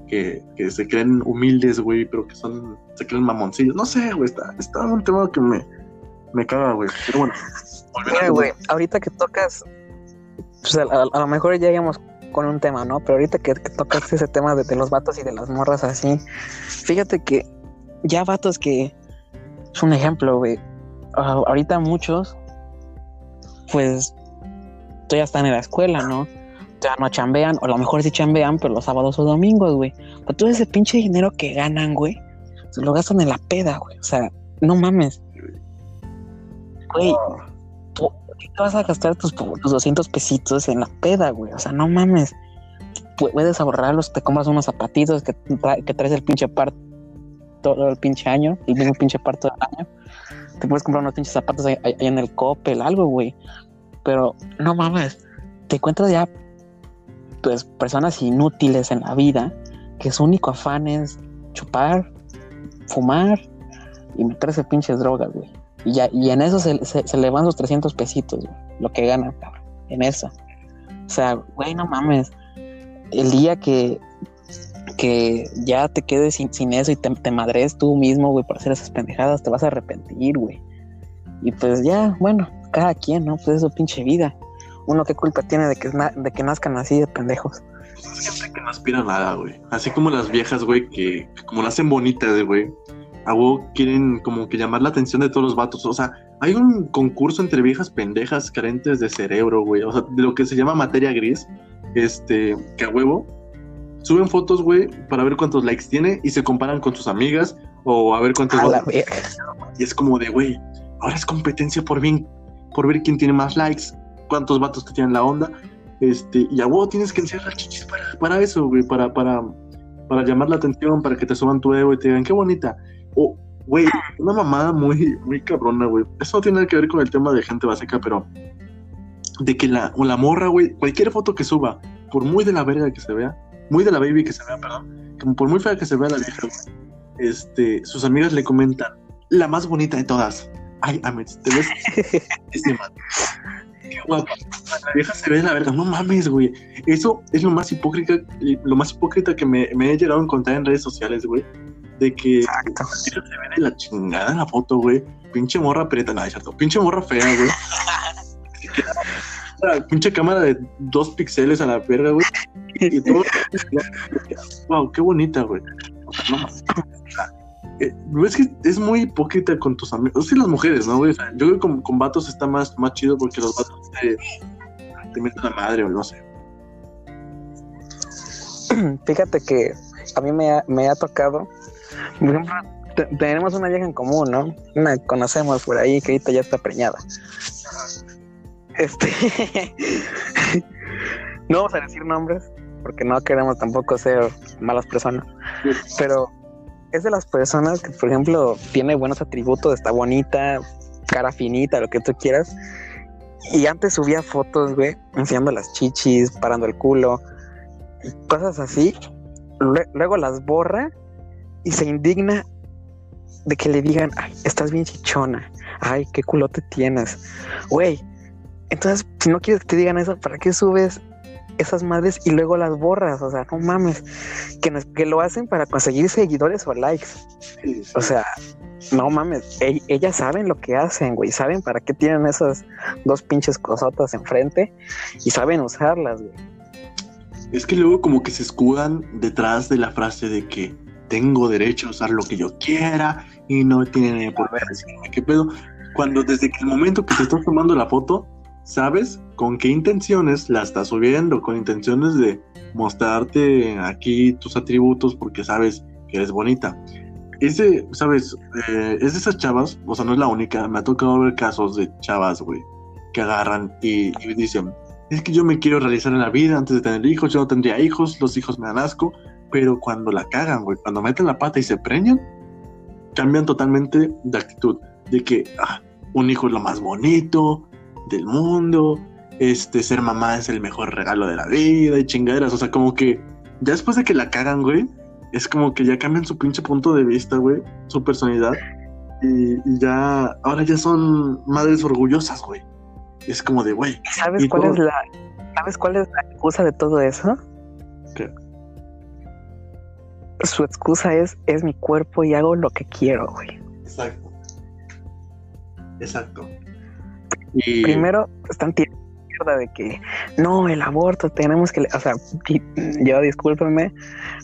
que, que, se creen humildes, güey, pero que son, se creen mamoncillos. No sé, güey, está, está un tema que me, Me caga, güey. Pero bueno. Mira, güey, ahorita que tocas, pues a, a, lo mejor ya llegamos con un tema, ¿no? Pero ahorita que, que tocas ese tema de, los vatos y de las morras así, fíjate que ya vatos que es un ejemplo, güey. Ahorita muchos, pues, ya están en la escuela, ¿no? Ya no chambean, o a lo mejor sí chambean, pero los sábados o domingos, güey. Pero todo ese pinche dinero que ganan, güey, lo gastan en la peda, güey. O sea, no mames. Güey, tú te vas a gastar tus, tus 200 pesitos en la peda, güey. O sea, no mames. Puedes ahorrarlos, te compras unos zapatitos que, traes el pinche par todo el pinche año, el mismo pinche par todo el año. Te puedes comprar unos pinches zapatos ahí, ahí en el Coppel, algo, güey. Pero no mames, te encuentras ya pues personas inútiles en la vida que su único afán es chupar, fumar y meterse pinches drogas, güey. Y, ya, y en eso se, se, se le van sus 300 pesitos, güey, lo que ganan, cabrón, en eso. O sea, güey, no mames. El día que, que ya te quedes sin, sin eso y te, te madres tú mismo, güey, por hacer esas pendejadas, te vas a arrepentir, güey. Y pues ya, bueno, cada quien, ¿no? Pues es su pinche vida. Uno qué culpa tiene de que, de que nazcan así de pendejos. Gente que no aspira a nada, güey. Así como las viejas, güey, que, que como nacen bonitas, güey. A quieren como que llamar la atención de todos los vatos. O sea, hay un concurso entre viejas pendejas carentes de cerebro, güey. O sea, de lo que se llama materia gris. Este, que a huevo suben fotos, güey, para ver cuántos likes tiene y se comparan con sus amigas o a ver cuántos. A la. Y es como de, güey, ahora es competencia por bien, por ver quién tiene más likes, cuántos vatos te tienen la onda. Este, y a huevo tienes que encerrar chichis para, para eso, güey, para, para, para llamar la atención, para que te suban tu ego y te digan, qué bonita. O, güey, una mamada muy, muy cabrona, güey. Eso no tiene nada que ver con el tema de gente básica, pero de que la, o la morra, güey, cualquier foto que suba, por muy de la verga que se vea, muy de la baby que se vea, perdón, como por muy fea que se vea la vieja, este, sus amigas le comentan, la más bonita de todas. Ay, Amet, te ves. Qué guapo. La vieja se ve la verga. No mames, güey. Eso es lo más hipócrita, lo más hipócrita que me, me he llegado a encontrar en redes sociales, güey. De que Exacto. se ve de la chingada en la foto, güey. Pinche morra preta, nada, cierto. Pinche morra fea, güey. La pinche cámara de dos píxeles a la verga, güey. Y todo. wow, qué bonita, güey. O sea, no mames. Eh, es que es muy hipócrita con tus amigos. Sí, las mujeres, ¿no, güey? O sea, yo creo que con, con, vatos está más, más chido porque los vatos te, te meten la madre o no sé. Fíjate que a mí me ha, me ha tocado. Por ejemplo, te, tenemos una vieja en común, ¿no? Una conocemos por ahí que ahorita ya está preñada. Este. no vamos a decir nombres porque no queremos tampoco ser malas personas. Pero es de las personas que, por ejemplo, tiene buenos atributos, está bonita, cara finita, lo que tú quieras. Y antes subía fotos, güey, enseñando las chichis, parando el culo, cosas así. Luego las borra y se indigna de que le digan, ay, estás bien chichona, ay, qué culote tienes. Güey, entonces, si no quieres que te digan eso, ¿para qué subes esas madres y luego las borras, o sea, no mames, que, nos, que lo hacen para conseguir seguidores o likes. O sea, no mames, e ellas saben lo que hacen, güey, saben para qué tienen esas dos pinches cosotas enfrente y saben usarlas, güey. Es que luego como que se escudan detrás de la frase de que tengo derecho a usar lo que yo quiera y no tienen por qué decirme qué pedo. Cuando desde el momento que te estás tomando la foto, sabes con qué intenciones la estás subiendo, con intenciones de mostrarte aquí tus atributos porque sabes que eres bonita. Ese, sabes, eh, es de esas chavas, o sea, no es la única, me ha tocado ver casos de chavas, güey, que agarran y, y, dicen, es que yo me quiero realizar en la vida antes de tener hijos, yo no tendría hijos, los hijos me dan asco, pero cuando la cagan, güey, cuando meten la pata y se preñan, cambian totalmente de actitud, de que ah, un hijo es lo más bonito, del mundo, este, ser mamá es el mejor regalo de la vida y chingaderas, o sea, como que ya después de que la cagan, güey, es como que ya cambian su pinche punto de vista, güey, su personalidad, y, y, ya, ahora ya son madres orgullosas, güey. Es como de, güey. ¿Sabes cuál todo... es la, sabes cuál es la excusa de todo eso? ¿Qué? Su excusa es, es mi cuerpo y hago lo que quiero, güey. Exacto. Exacto. Y... Primero están tirando mierda de que no, el aborto tenemos que, o sea, yo discúlpenme,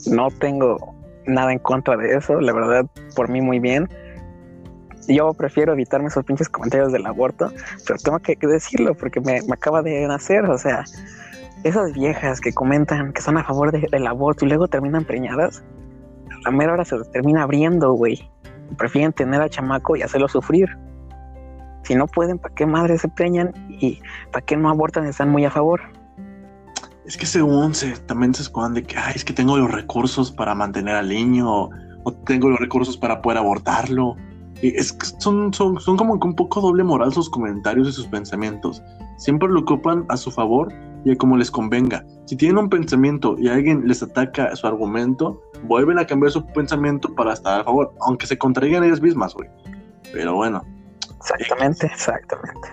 no tengo nada en contra de eso, la verdad, por mí muy bien. Yo prefiero evitarme esos pinches comentarios del aborto, pero tengo que, decirlo porque me, acaba de nacer, o sea, esas viejas que comentan que son a favor del aborto y luego terminan preñadas, la mera hora se termina abriendo, güey. Prefieren tener al chamaco y hacerlo sufrir. Si no pueden, ¿para qué madres se preñan? Y ¿para qué no abortan? Están muy a favor. Es que según se, también se escudan de que, ay, es que tengo los recursos para mantener al niño, o, tengo los recursos para poder abortarlo. Y es que son, son, son como que un poco doble moral sus comentarios y sus pensamientos. Siempre lo ocupan a su favor y como les convenga. Si tienen un pensamiento y alguien les ataca su argumento, vuelven a cambiar su pensamiento para estar a favor, aunque se contraigan ellas mismas, güey. Pero bueno. Exactamente, exactamente.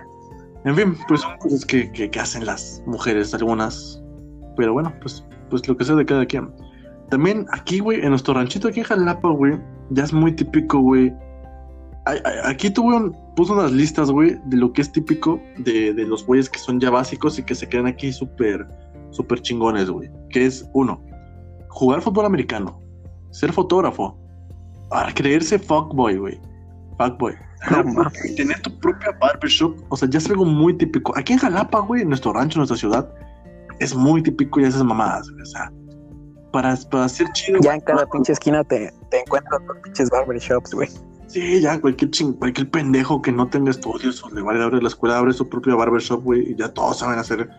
En fin, pues son cosas que, que hacen las mujeres, algunas pero bueno, pues, pues lo que sea de cada quien. También aquí, güey, en nuestro ranchito aquí en Jalapa, güey, ya es muy típico, güey. Aquí tuve puso unas listas, güey, de lo que es típico de, de los güeyes que son ya básicos y que se quedan aquí súper, súper chingones, güey. Que es, uno, jugar fútbol americano, ser fotógrafo, para creerse fuckboy, güey. Fuckboy. tener tu propia barbershop, o sea, ya es algo muy típico. Aquí en Jalapa, güey, en nuestro rancho, en nuestra ciudad, es muy típico y esas mamadas, O sea, para, para ser chido. Ya en cada pinche esquina te, te encuentras con pinches barbershops, güey. Sí, ya cualquier ching, cualquier pendejo que no tenga estudios o le vale abrir la escuela, abre su propio barbershop, güey, y ya todos saben hacer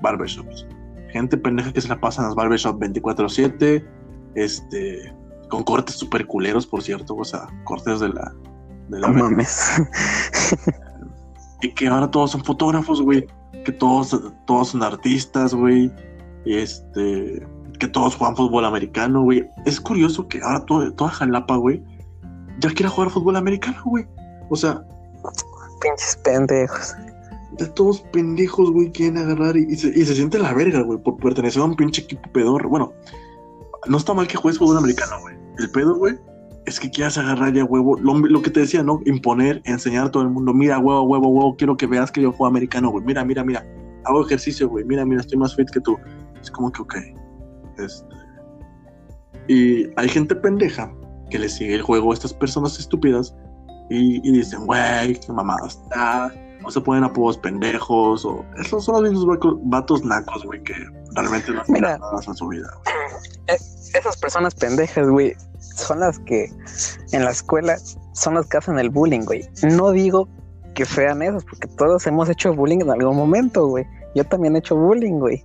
barbershops. Gente pendeja que se la pasa en las barbershops 24-7, este, con cortes super culeros, por cierto, o sea, cortes de la. De la no mames. y que ahora todos son fotógrafos, güey que todos, todos son artistas, güey. Este, que todos juegan fútbol americano, güey. Es curioso que ahora toda Jalapa, güey, ya quiera jugar fútbol americano, güey. O sea, pinches pendejos. De todos pendejos, güey, quieren agarrar y, se, y se siente la verga, güey, por pertenecer a un pinche equipo pedor. Bueno, no está mal que juegues fútbol americano, güey. El pedo, güey, es que quieras agarrar ya huevo, lo, que te decía, ¿no? Imponer, enseñar a todo el mundo, mira, huevo, huevo, huevo, quiero que veas que yo juego americano, güey, mira, mira, mira, hago ejercicio, güey, mira, mira, estoy más fit que tú. Es como que, ok. Este... Y hay gente pendeja que le sigue el juego a estas personas estúpidas y, dicen, güey, qué mamada está, o se ponen apodos pendejos, o esos son los mismos vatos nacos, güey, que realmente no hacen nada en su vida. Eh, esas personas pendejas, güey, son las que en la escuela son las que hacen el bullying, güey. No digo que sean esos, porque todos hemos hecho bullying en algún momento, güey. Yo también he hecho bullying, güey.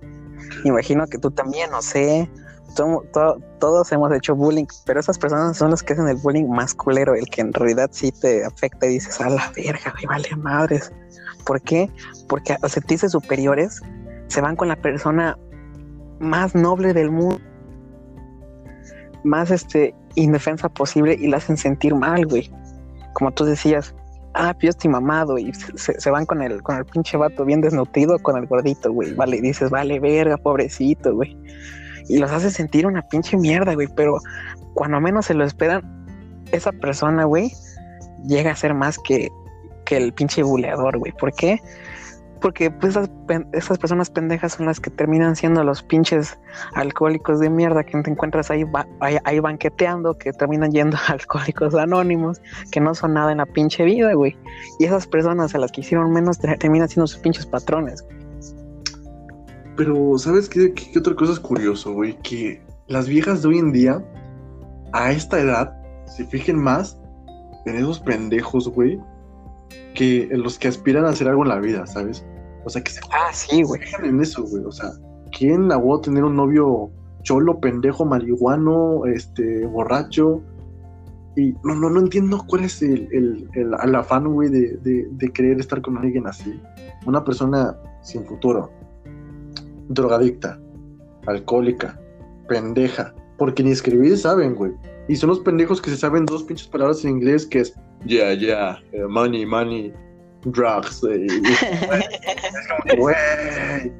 Imagino que tú también, no sé. Todos hemos hecho bullying, pero esas personas son las que hacen el bullying más culero, el que en realidad sí te afecta y dices, a la verga, güey, vale madres. ¿Por qué? Porque a sentirse superiores se van con la persona más noble del mundo, más este indefensa posible y la hacen sentir mal, güey. Como tú decías, ah, yo estoy mamado y se, van con el, con el pinche vato bien desnutrido con el gordito, güey. Vale, dices, vale, verga, pobrecito, güey. Y los hace sentir una pinche mierda, güey. Pero cuando menos se lo esperan, esa persona, güey, llega a ser más que, que el pinche buleador, güey. ¿Por qué? porque pues esas, personas pendejas son las que terminan siendo los pinches alcohólicos de mierda que te encuentras ahí, ahí, banqueteando, que terminan yendo a alcohólicos anónimos, que no son nada en la pinche vida, güey. Y esas personas a las que hicieron menos terminan siendo sus pinches patrones. Pero, ¿sabes qué, qué, otra cosa es curioso, güey? Que las viejas de hoy en día, a esta edad, se fijen más en esos pendejos, güey, que en los que aspiran a hacer algo en la vida, ¿sabes? O sea, que se ah, sí, güey. en eso, güey. O sea, ¿quién a tener un novio cholo, pendejo, marihuano, este, borracho? Y no, no, no entiendo cuál es el, el, el, afán, güey, de, de, de, querer estar con alguien así. Una persona sin futuro, drogadicta, alcohólica, pendeja, porque ni escribir saben, güey. Y son los pendejos que se saben dos pinches palabras en inglés que es yeah, yeah, eh, money, money, drugs. Eh, es como güey,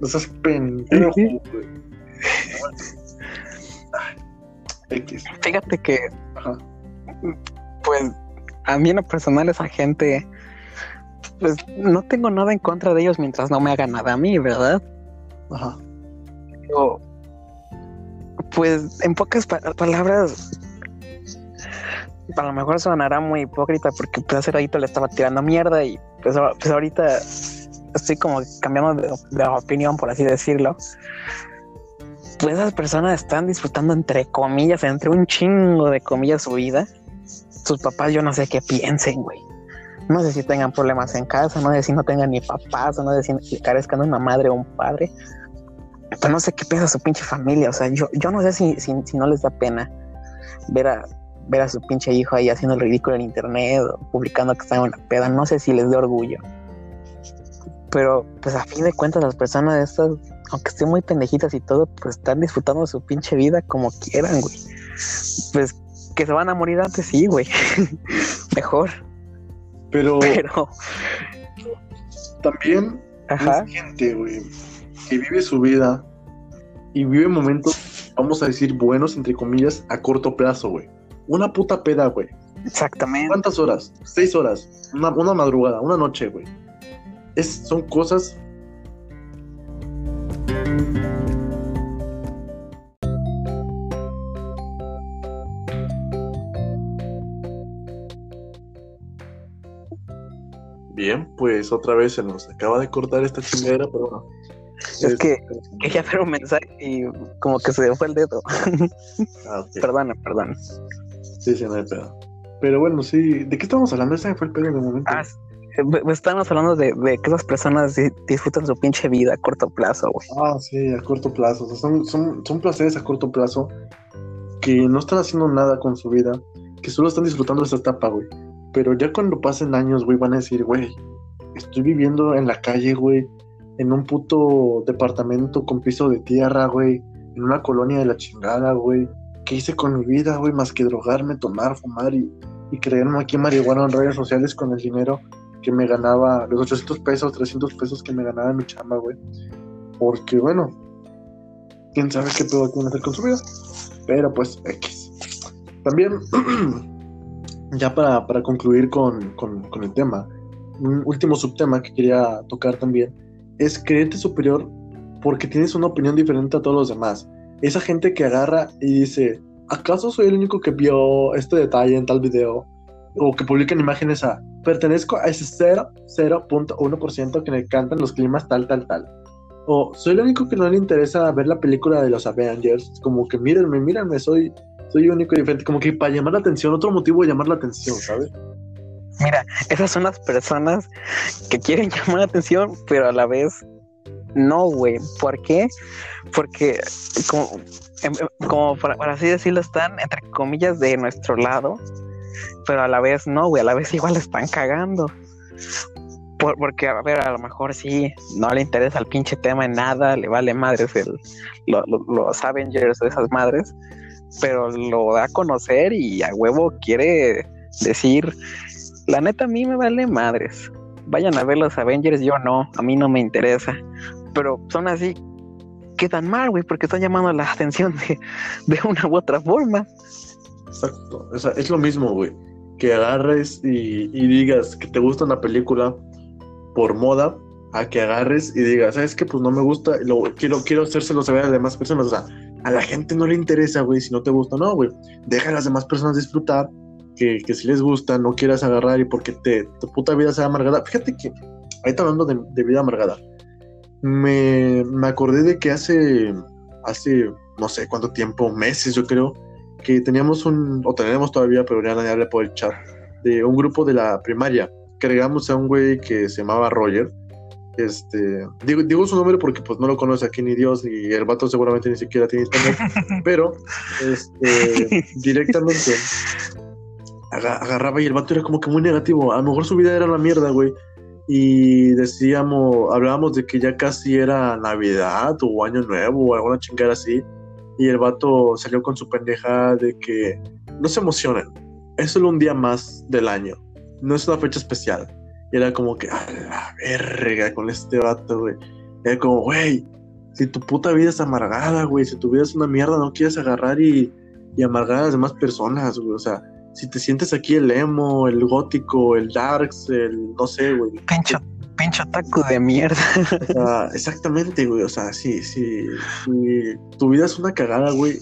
no seas pendejo, Fíjate que, pues, a mí en lo personal esa gente pues no tengo nada en contra de ellos mientras no me hagan nada a mí, ¿verdad? Ajá. Pero, pues en pocas pa- palabras, a lo mejor sonará muy hipócrita porque pues hace ratito le estaba tirando mierda y pues, pues ahorita estoy como cambiando de, de opinión, por así decirlo. Pues esas personas están disfrutando entre comillas, entre un chingo de comillas su vida. Sus papás yo no sé qué piensen, güey. No sé si tengan problemas en casa, no sé si no tengan ni papás, no sé si carezcan de una madre o un padre. Pero no sé qué piensa su pinche familia. O sea, yo, yo no sé si, si, no les da pena ver a, ver a su pinche hijo ahí haciendo el ridículo en internet o publicando que está en una peda. No sé si les dé orgullo. Pero, pues a fin de cuentas, las personas estas, aunque estén muy pendejitas y todo, pues están disfrutando su pinche vida como quieran, güey. Pues que se van a morir antes, sí, güey. Mejor. Pero Pero, también ajá. es gente, güey, que vive su vida y vive momentos, vamos a decir, buenos, entre comillas, a corto plazo, güey. Una puta peda, güey. Exactamente. ¿Cuántas horas? Seis horas. Una, una madrugada, una noche, güey. Es, son cosas. Bien, pues otra vez se nos acaba de cortar esta chingadera, pero bueno. Es que quería ver un mensaje y como que se fue el dedo. Ah, ok. Perdona, perdona. Sí, sí, no hay pedo. Pero bueno, sí. ¿De qué estamos hablando? Ese fue el pedo de momento. Ah, eh, estamos hablando de, de que esas personas di- disfrutan su pinche vida a corto plazo, güey. Ah, sí, a corto plazo. O sea, son, son, son placeres a corto plazo que no están haciendo nada con su vida, que solo están disfrutando esa etapa, güey. Pero ya cuando pasen años, güey, van a decir, güey, estoy viviendo en la calle, güey, en un puto departamento con piso de tierra, güey, en una colonia de la chingada, güey. ¿Qué hice con mi vida, güey? Más que drogarme, tomar, fumar y, y creerme aquí marihuana en redes sociales con el dinero que me ganaba, los 800 pesos, 300 pesos que me ganaba en mi chamba, güey. Porque, bueno, quién sabe qué que hacer con su vida. Pero pues, X. También, ya para, para concluir con, con, el tema, un último subtema que quería tocar también es creerte superior porque tienes una opinión diferente a todos los demás. Esa gente que agarra y dice, ¿acaso soy el único que vio este detalle en tal video? O que publican imágenes a, pertenezco a ese 0.1% que le cantan los climas tal, tal, tal. O soy el único que no le interesa ver la película de los Avengers. Como que mírenme, mírenme, soy, soy único y diferente. Como que para llamar la atención, otro motivo de llamar la atención, ¿sabes? Mira, esas son las personas que quieren llamar la atención, pero a la vez no, güey. ¿Por qué? Porque, como, em- em- como para, así decirlo, están entre comillas de nuestro lado, pero a la vez no, güey. A la vez igual están cagando. Por- porque, a ver, a lo mejor sí, no le interesa el pinche tema en nada, le vale madres el, lo- lo- los Avengers de esas madres, pero lo da a conocer y a huevo quiere decir la neta a mí me vale madres. Vayan a ver los Avengers, yo no, a mí no me interesa. Pero son así, quedan mal, güey, porque están llamando la atención de, una u otra forma. Exacto. O sea, es lo mismo, güey. Que agarres y, digas que te gusta una película por moda, a que agarres y digas, ¿sabes qué? Pues no me gusta, lo, quiero, quiero hacérselo saber a las demás personas. O sea, a la gente no le interesa, güey, si no te gusta, no, güey. Deja a las demás personas disfrutar, que, que si les gusta, no quieras agarrar y porque te, tu puta vida sea amargada. Fíjate que, ahorita hablando de, de vida amargada, me, me acordé de que hace, hace, no sé cuánto tiempo, meses yo creo, que teníamos un, o tenemos todavía, pero ya nadie habla por el chat, de un grupo de la primaria, que agregamos a un güey que se llamaba Roger. Este, digo, digo su nombre porque pues no lo conoce aquí ni Dios, y el vato seguramente ni siquiera tiene internet, pero este, directamente aga- agarraba y el vato era como que muy negativo. A lo mejor su vida era una mierda, güey. Y decíamos, hablábamos de que ya casi era Navidad o Año Nuevo o alguna chingada así. Y el vato salió con su pendeja de que no se emocionen. Es solo un día más del año. No es una fecha especial. Y era como que, a la verga con este vato, güey. Era como, güey, si tu puta vida es amargada, güey, si tu vida es una mierda, no quieres agarrar y, y amargar a las demás personas, güey. O sea, si te sientes aquí el emo, el gótico, el darks, el no sé, güey. Pincho, pincho taco de mierda. exactamente, güey. O sea, sí, sí. Si tu vida es una cagada, güey.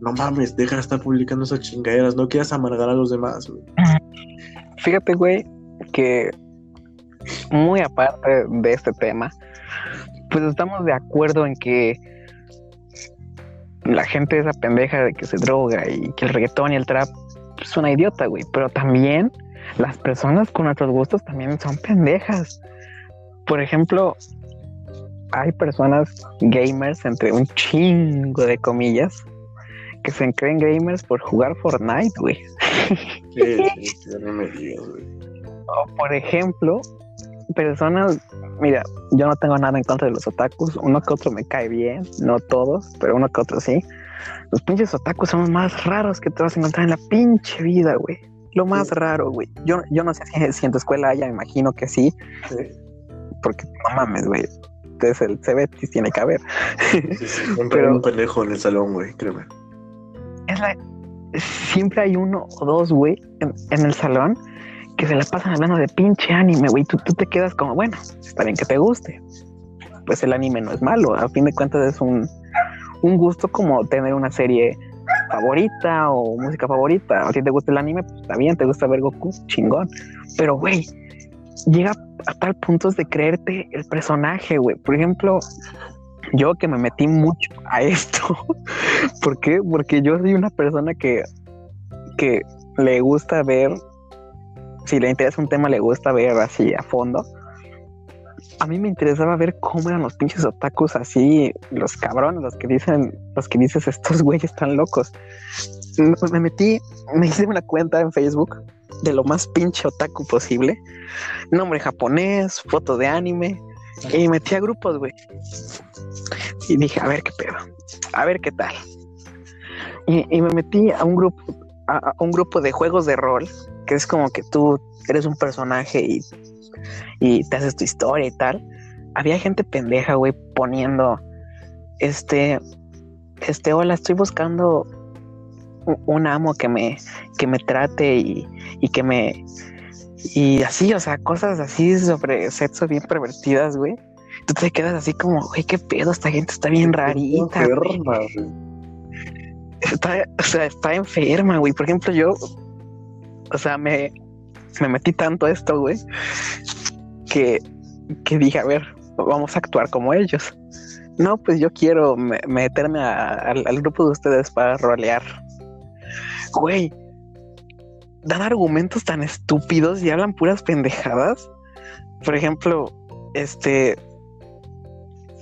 No mames, deja de estar publicando esas chingaderas. No quieras amargar a los demás, güey. Fíjate, güey, que muy aparte de este tema, pues estamos de acuerdo en que la gente esa pendeja de que se droga y que el reggaetón y el trap es una idiota, güey. Pero también las personas con otros gustos también son pendejas. Por ejemplo, hay personas gamers, entre un chingo de comillas, que se creen gamers por jugar Fortnite, güey. Sí, sí, no me digas, güey. O por ejemplo, personas, mira, yo no tengo nada en contra de los otakus, uno que otro me cae bien, no todos, pero uno que otro sí. Los pinches otakus son los más raros que te vas a encontrar en la pinche vida, güey. Lo más raro, güey. Yo, yo no sé si, en tu escuela haya, me imagino que sí. Porque no mames, güey. Entonces el CBT tiene que haber. Sí, hay un pendejo en el salón, güey, créeme. Es la... Siempre hay uno o dos, güey, en, en el salón que se la pasan hablando de pinche anime, güey. Tú, tú te quedas como, bueno, está bien que te guste. Pues el anime no es malo. A fin de cuentas es un, un gusto como tener una serie favorita o música favorita. Ti te gusta el anime, pues está bien, te gusta ver Goku, chingón. Pero, güey, llega a tal punto de creerte el personaje, güey. Por ejemplo, yo que me metí mucho a esto. ¿Por qué? Porque yo soy una persona que, que le gusta ver si le interesa un tema, le gusta ver así a fondo. A mí me interesaba ver cómo eran los pinches otakus así, los cabrones, los que dicen, los que dices, estos güeyes están locos. Me metí, me hice una cuenta en Facebook de lo más pinche otaku posible. Nombre japonés, foto de anime. Y metí a grupos, güey. Y dije, a ver qué pedo. A ver qué tal. Y, me metí a un grupo, a un grupo de juegos de rol que es como que tú eres un personaje y, y te haces tu historia y tal. Había gente pendeja, güey, poniendo este, este, hola, estoy buscando un amo que me, que me trate y, y que me, y así, o sea, cosas así sobre sexo bien pervertidas, güey. Tú te quedas así como, güey, qué pedo, esta gente está bien rarita. Enferma, Está, o sea, está enferma, güey. Por ejemplo, yo o sea, me, me metí tanto a esto, güey, que, que dije, a ver, vamos a actuar como ellos. No, pues yo quiero meterme al, grupo de ustedes para rolear. Güey, dan argumentos tan estúpidos y hablan puras pendejadas. Por ejemplo, este,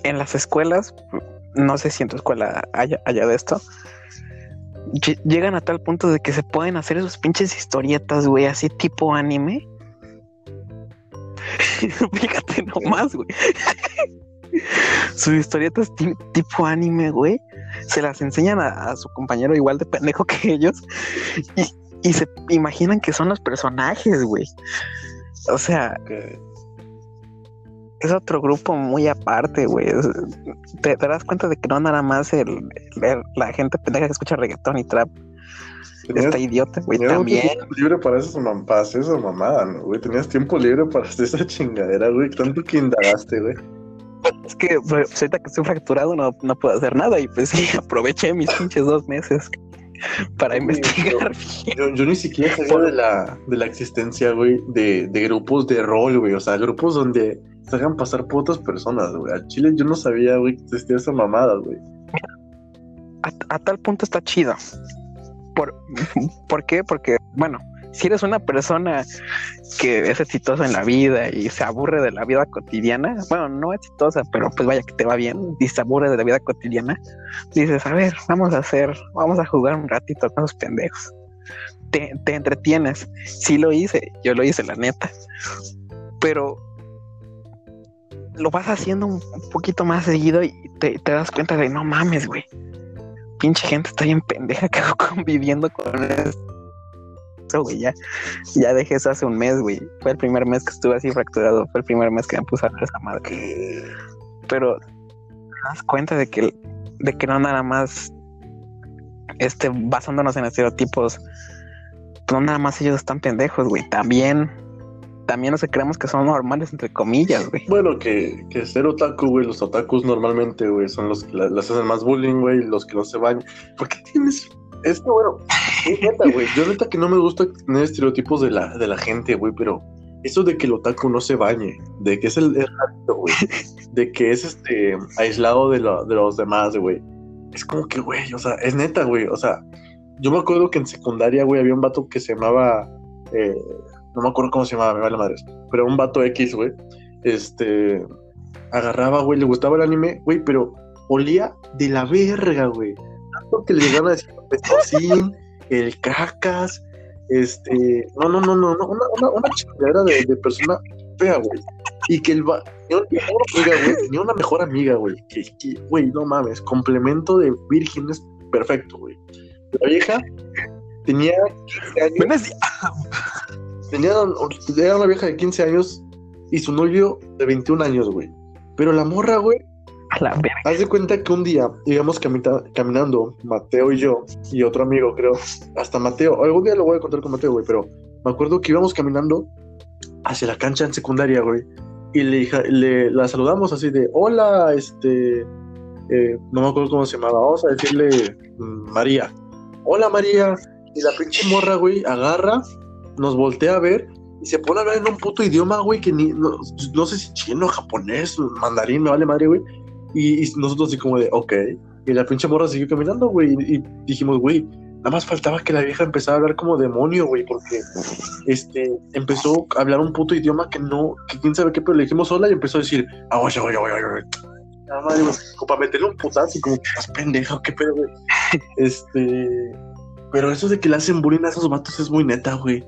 en las escuelas, no sé si en tu escuela haya, haya de esto, llegan a tal punto de que se pueden hacer esos pinches historietas, güey, así tipo anime. Fíjate nomás, güey. Sus historietas tipo anime, güey. Se las enseñan a, su compañero igual de pendejo que ellos. Y, se imaginan que son los personajes, güey. O sea, es otro grupo muy aparte, güey. Te, das cuenta de que no nada más el, la gente pendeja que escucha reggaetón y trap. Está idiota, güey, también. Tiempo libre para esas, mamás, esa mamada, ¿no, güey? Tenías tiempo libre para hacer esa chingadera, güey. Tanto que indagaste, güey. Es que pues, ahorita que estoy fracturado no, no puedo hacer nada y pues sí, aproveché mis pinches dos meses para investigar. Yo, yo, ni siquiera sabía de la, de la existencia, güey, de, de grupos de rol, güey. O sea, grupos donde se hagan pasar por otras personas, güey. A Chile yo no sabía, güey, que existía esa mamada, güey. A, tal punto está chido. ¿Por, ¿Por qué? Porque, bueno, si eres una persona que es exitosa en la vida y se aburre de la vida cotidiana, bueno, no exitosa, pero pues vaya que te va bien y se aburre de la vida cotidiana, dices, a ver, vamos a hacer, vamos a jugar un ratito con los pendejos. Te, te entretienes. Sí lo hice, yo lo hice, la neta. Pero lo vas haciendo un, poquito más seguido y te, das cuenta de no mames, güey. Pinche gente está bien pendeja que conviviendo con eso, güey. Ya, ya dejé eso hace un mes, güey. Fue el primer mes que estuve así fracturado. Fue el primer mes que me puse a ver esa madre. Pero te das cuenta de que, de que no nada más este, basándonos en estereotipos no nada más ellos están pendejos, güey. También, también no se creemos que son normales, entre comillas, güey. Bueno, que, que ser otaku, güey, los otakus normalmente, güey, son los que la- las hacen más bullying, güey, los que no se bañan. ¿Por qué tienes esto, bueno? es neta, güey. Yo neta que no me gusta tener estereotipos de la, de la gente, güey, pero eso de que el otaku no se bañe, de que es el es rarito, güey, de que es este aislado de, lo- de los demás, güey. Es como que, güey, o sea, es neta, güey. O sea, yo me acuerdo que en secundaria, güey, había un vato que se llamaba. eh, no me acuerdo cómo se llamaba, me vale madres. Pero un vato X, güey. Este. Agarraba, güey, le gustaba el anime, güey, pero olía de la verga, güey. Tanto que le llegaban a decir pestocín, el cacas, este. No, no, no, no, no. Una, una, una chingadera de, persona fea, güey. Y que el va. Tenía una mejor amiga, güey. Tenía una mejor amiga, güey. Que, que, güey, no mames. Complemento de vírgenes perfecto, güey. La vieja tenía 15 años. Tenía, una vieja de 15 años y su novio de 21 años, güey. Pero la morra, güey, a la verga. haz de cuenta que un día íbamos camita- caminando, Mateo y yo, y otro amigo, creo. Hasta Mateo, algún día lo voy a contar con Mateo, güey, pero me acuerdo que íbamos caminando hacia la cancha en secundaria, güey. Y le, le la saludamos así de, hola, este, eh, no me acuerdo cómo se llamaba, vamos a decirle mm, María. Hola María. Y la pinche morra, güey, agarra, nos voltea a ver y se pone a hablar en un puto idioma, güey, que ni, no, no sé si chino, japonés, mandarín, me vale madre, güey. Y, y nosotros así como de, ok. Y la pinche morra siguió caminando, güey. Y, y dijimos, güey, nada más faltaba que la vieja empezara a hablar como demonio, güey, porque este, empezó a hablar un puto idioma que no, que quién sabe qué, pero le dijimos hola y empezó a decir, ah, oye, oye, oye, oye. Nada más, güey, para meterle un putazo y como que estás pendejo, qué pedo, güey. Este, pero eso de que le hacen bullying a esos vatos es muy neta, güey.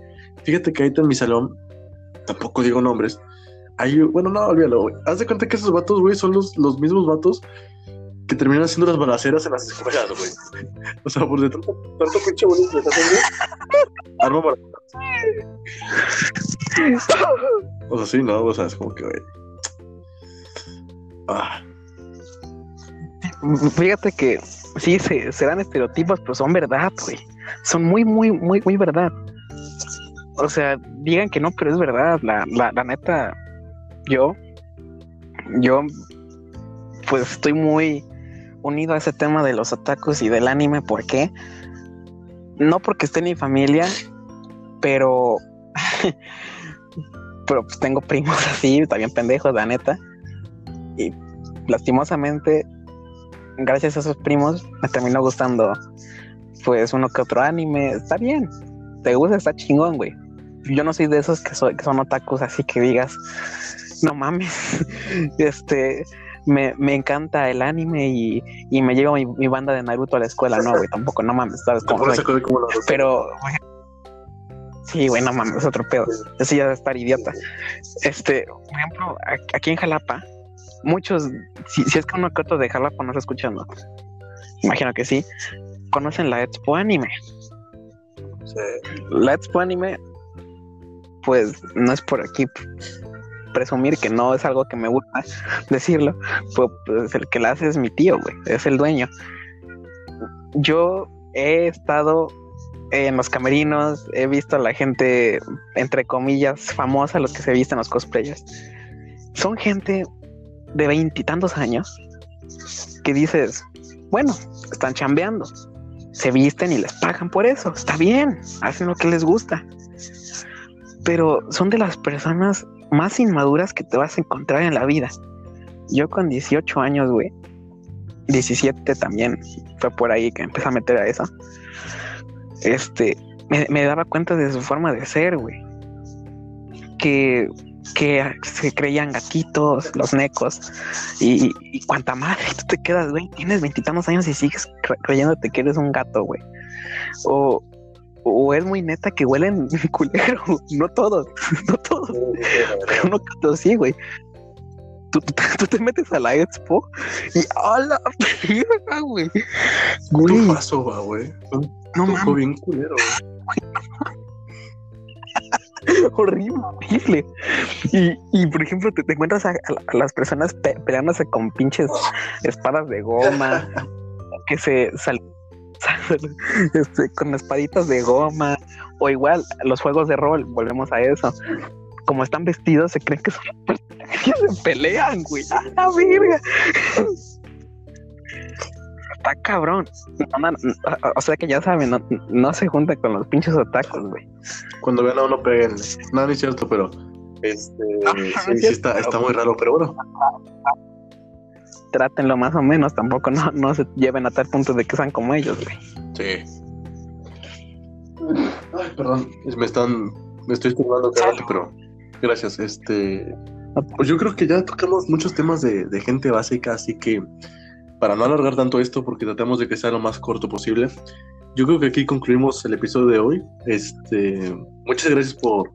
Fíjate que ahorita en mi salón, tampoco digo nombres, hay, bueno, no, olvídalo, güey. Haz de cuenta que esos vatos, güey, son los, los mismos vatos que terminan haciendo las balaceras en las escuelas, güey. O sea, por de tanto, pinche bullying que hacen, güey, arma balaceras. O sea, sí, no, o sea, es como que, güey. Ah, Fíjate que sí, se, se estereotipos, pero son verdad, güey. Son muy, muy, muy, muy verdad. O sea, digan que no, pero es verdad. La, la, la neta, yo, yo, pues estoy muy unido a ese tema de los otakus y del anime. ¿Por qué? No porque esté en mi familia, pero, pero pues tengo primos así, también pendejos, la neta. Y lastimosamente gracias a esos primos me terminó gustando pues uno que otro anime. Está bien. Te gusta, está chingón, güey. Yo no soy de esos que, soy, que son otakus, así que digas, no mames, este, me, me encanta el anime y, y me llevo mi, mi banda de Naruto a la escuela. No, güey, tampoco, no mames, lo Pero, güey, sí, güey, no mames, es otro pedo. Eso ya de estar idiota. Este, por ejemplo, aquí en Jalapa, muchos, si, si es que uno que otro de Jalapa no está escuchando, imagino que sí, conocen la Expo Anime. Sí. La Expo Anime, pues no es por aquí presumir que no es algo que me gusta decirlo, pues, pues, el que la hace es mi tío, güey, es el dueño. Yo he estado en los camerinos, he visto a la gente, entre comillas, famosa, los que se visten los cosplayers. Son gente de veintitantos años que dices, bueno, están chambeando, se visten y les pagan por eso, está bien, hacen lo que les gusta. Pero son de las personas más inmaduras que te vas a encontrar en la vida. Yo con 18 años, güey, 17 también, fue por ahí que empecé a meter a eso. Este, me, daba cuenta de su forma de ser, güey. Que, que se creían gatitos, los necos, y, y cuanta madre, tú te quedas, güey, tienes veintitantos años y sigues cre- creyéndote que eres un gato, güey. O, o es muy neta que huelen culero, no todos, no todos, pero uno que otro sí, güey. Tú, tú- tú te metes a la expo y ¡a la verga, güey! Güey, Tu paso, va, güey. No mames, bien culero, güey. horrible, horrible. Y, y por ejemplo, te, te encuentras a, a la- a las personas pe- peleándose con pinches espadas de goma, que se sal- este, con espaditas de goma, o igual los juegos de rol, volvemos a eso. Como están vestidos, se creen que son que se pelean, güey. ¡A la verga! Está cabrón. o sea que ya saben, no, se junta con los pinches atacos, güey. Cuando vean a uno peguen. No, no es cierto, pero este sí, está, está muy raro, pero bueno. Trátenlo más o menos, tampoco no, no se lleven a tal punto de que sean como ellos, güey. Sí. Ay, perdón, me están, me estoy estudiando pero gracias. Este, pues yo creo que ya tocamos muchos temas de, de, gente básica, así que para no alargar tanto esto, porque tratamos de que sea lo más corto posible, yo creo que aquí concluimos el episodio de hoy. Este, muchas gracias por,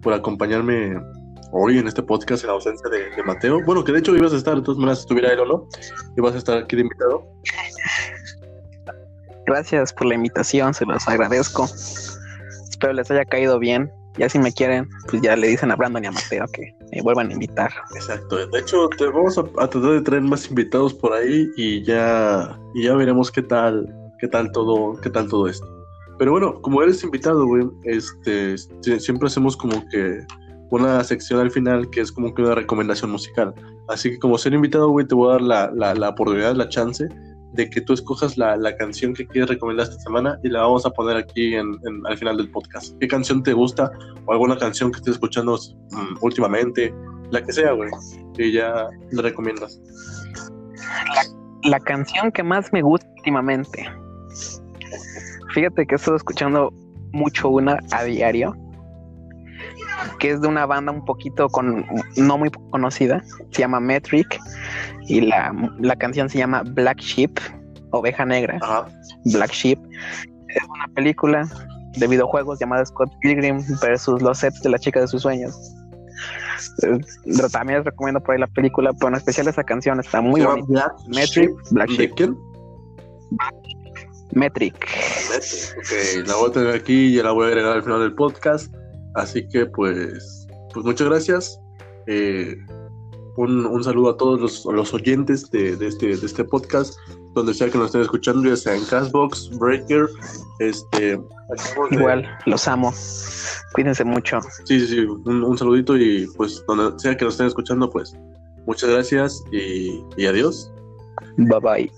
por acompañarme hoy en este podcast en ausencia de, Mateo. Bueno, que de hecho ibas a estar, de todas maneras, estuviera él o no, ibas a estar aquí de invitado. Gracias por la invitación, se los agradezco. Espero les haya caído bien. Ya si me quieren, pues ya le dicen a Brandon y a Mateo que me vuelvan a invitar. Exacto. De hecho, te vamos a, tratar de traer más invitados por ahí y ya, y ya veremos qué tal, qué tal todo, qué tal todo esto. Pero bueno, como eres invitado, güey, este, siempre hacemos como que una sección al final que es como que una recomendación musical. Así que como ser invitado, güey, te voy a dar la, la, la oportunidad, la chance de que tú escojas la, la, canción que quieres recomendar esta semana y la vamos a poner aquí en, al final del podcast. ¿Qué canción te gusta o alguna canción que estés escuchando mm, últimamente? La que sea, güey, que ya le recomiendas. La, la, canción que más me gusta últimamente. Fíjate que he estado escuchando mucho una a diario, que es de una banda un poquito con no muy conocida, se llama Metric y la, la canción se llama Black Sheep, Oveja Negra. Black Sheep es una película de videojuegos llamada Scott Pilgrim versus los sets de la chica de sus sueños. también les recomiendo por ahí la película, pero en especial esa canción está muy bonita. Metric, Black Sheep. Metric. Metric. Ok, la voy a tener aquí y la voy a agregar al final del podcast. Así que pues, pues muchas gracias. Eh, un, saludo a todos los, oyentes de, este, de este podcast, donde sea que nos estén escuchando, ya sea en Castbox, Breaker, este... Igual, los amo. Cuídense mucho. Sí, sí, sí, un, saludito y pues donde sea que nos estén escuchando, pues muchas gracias y, y adiós. Bye bye.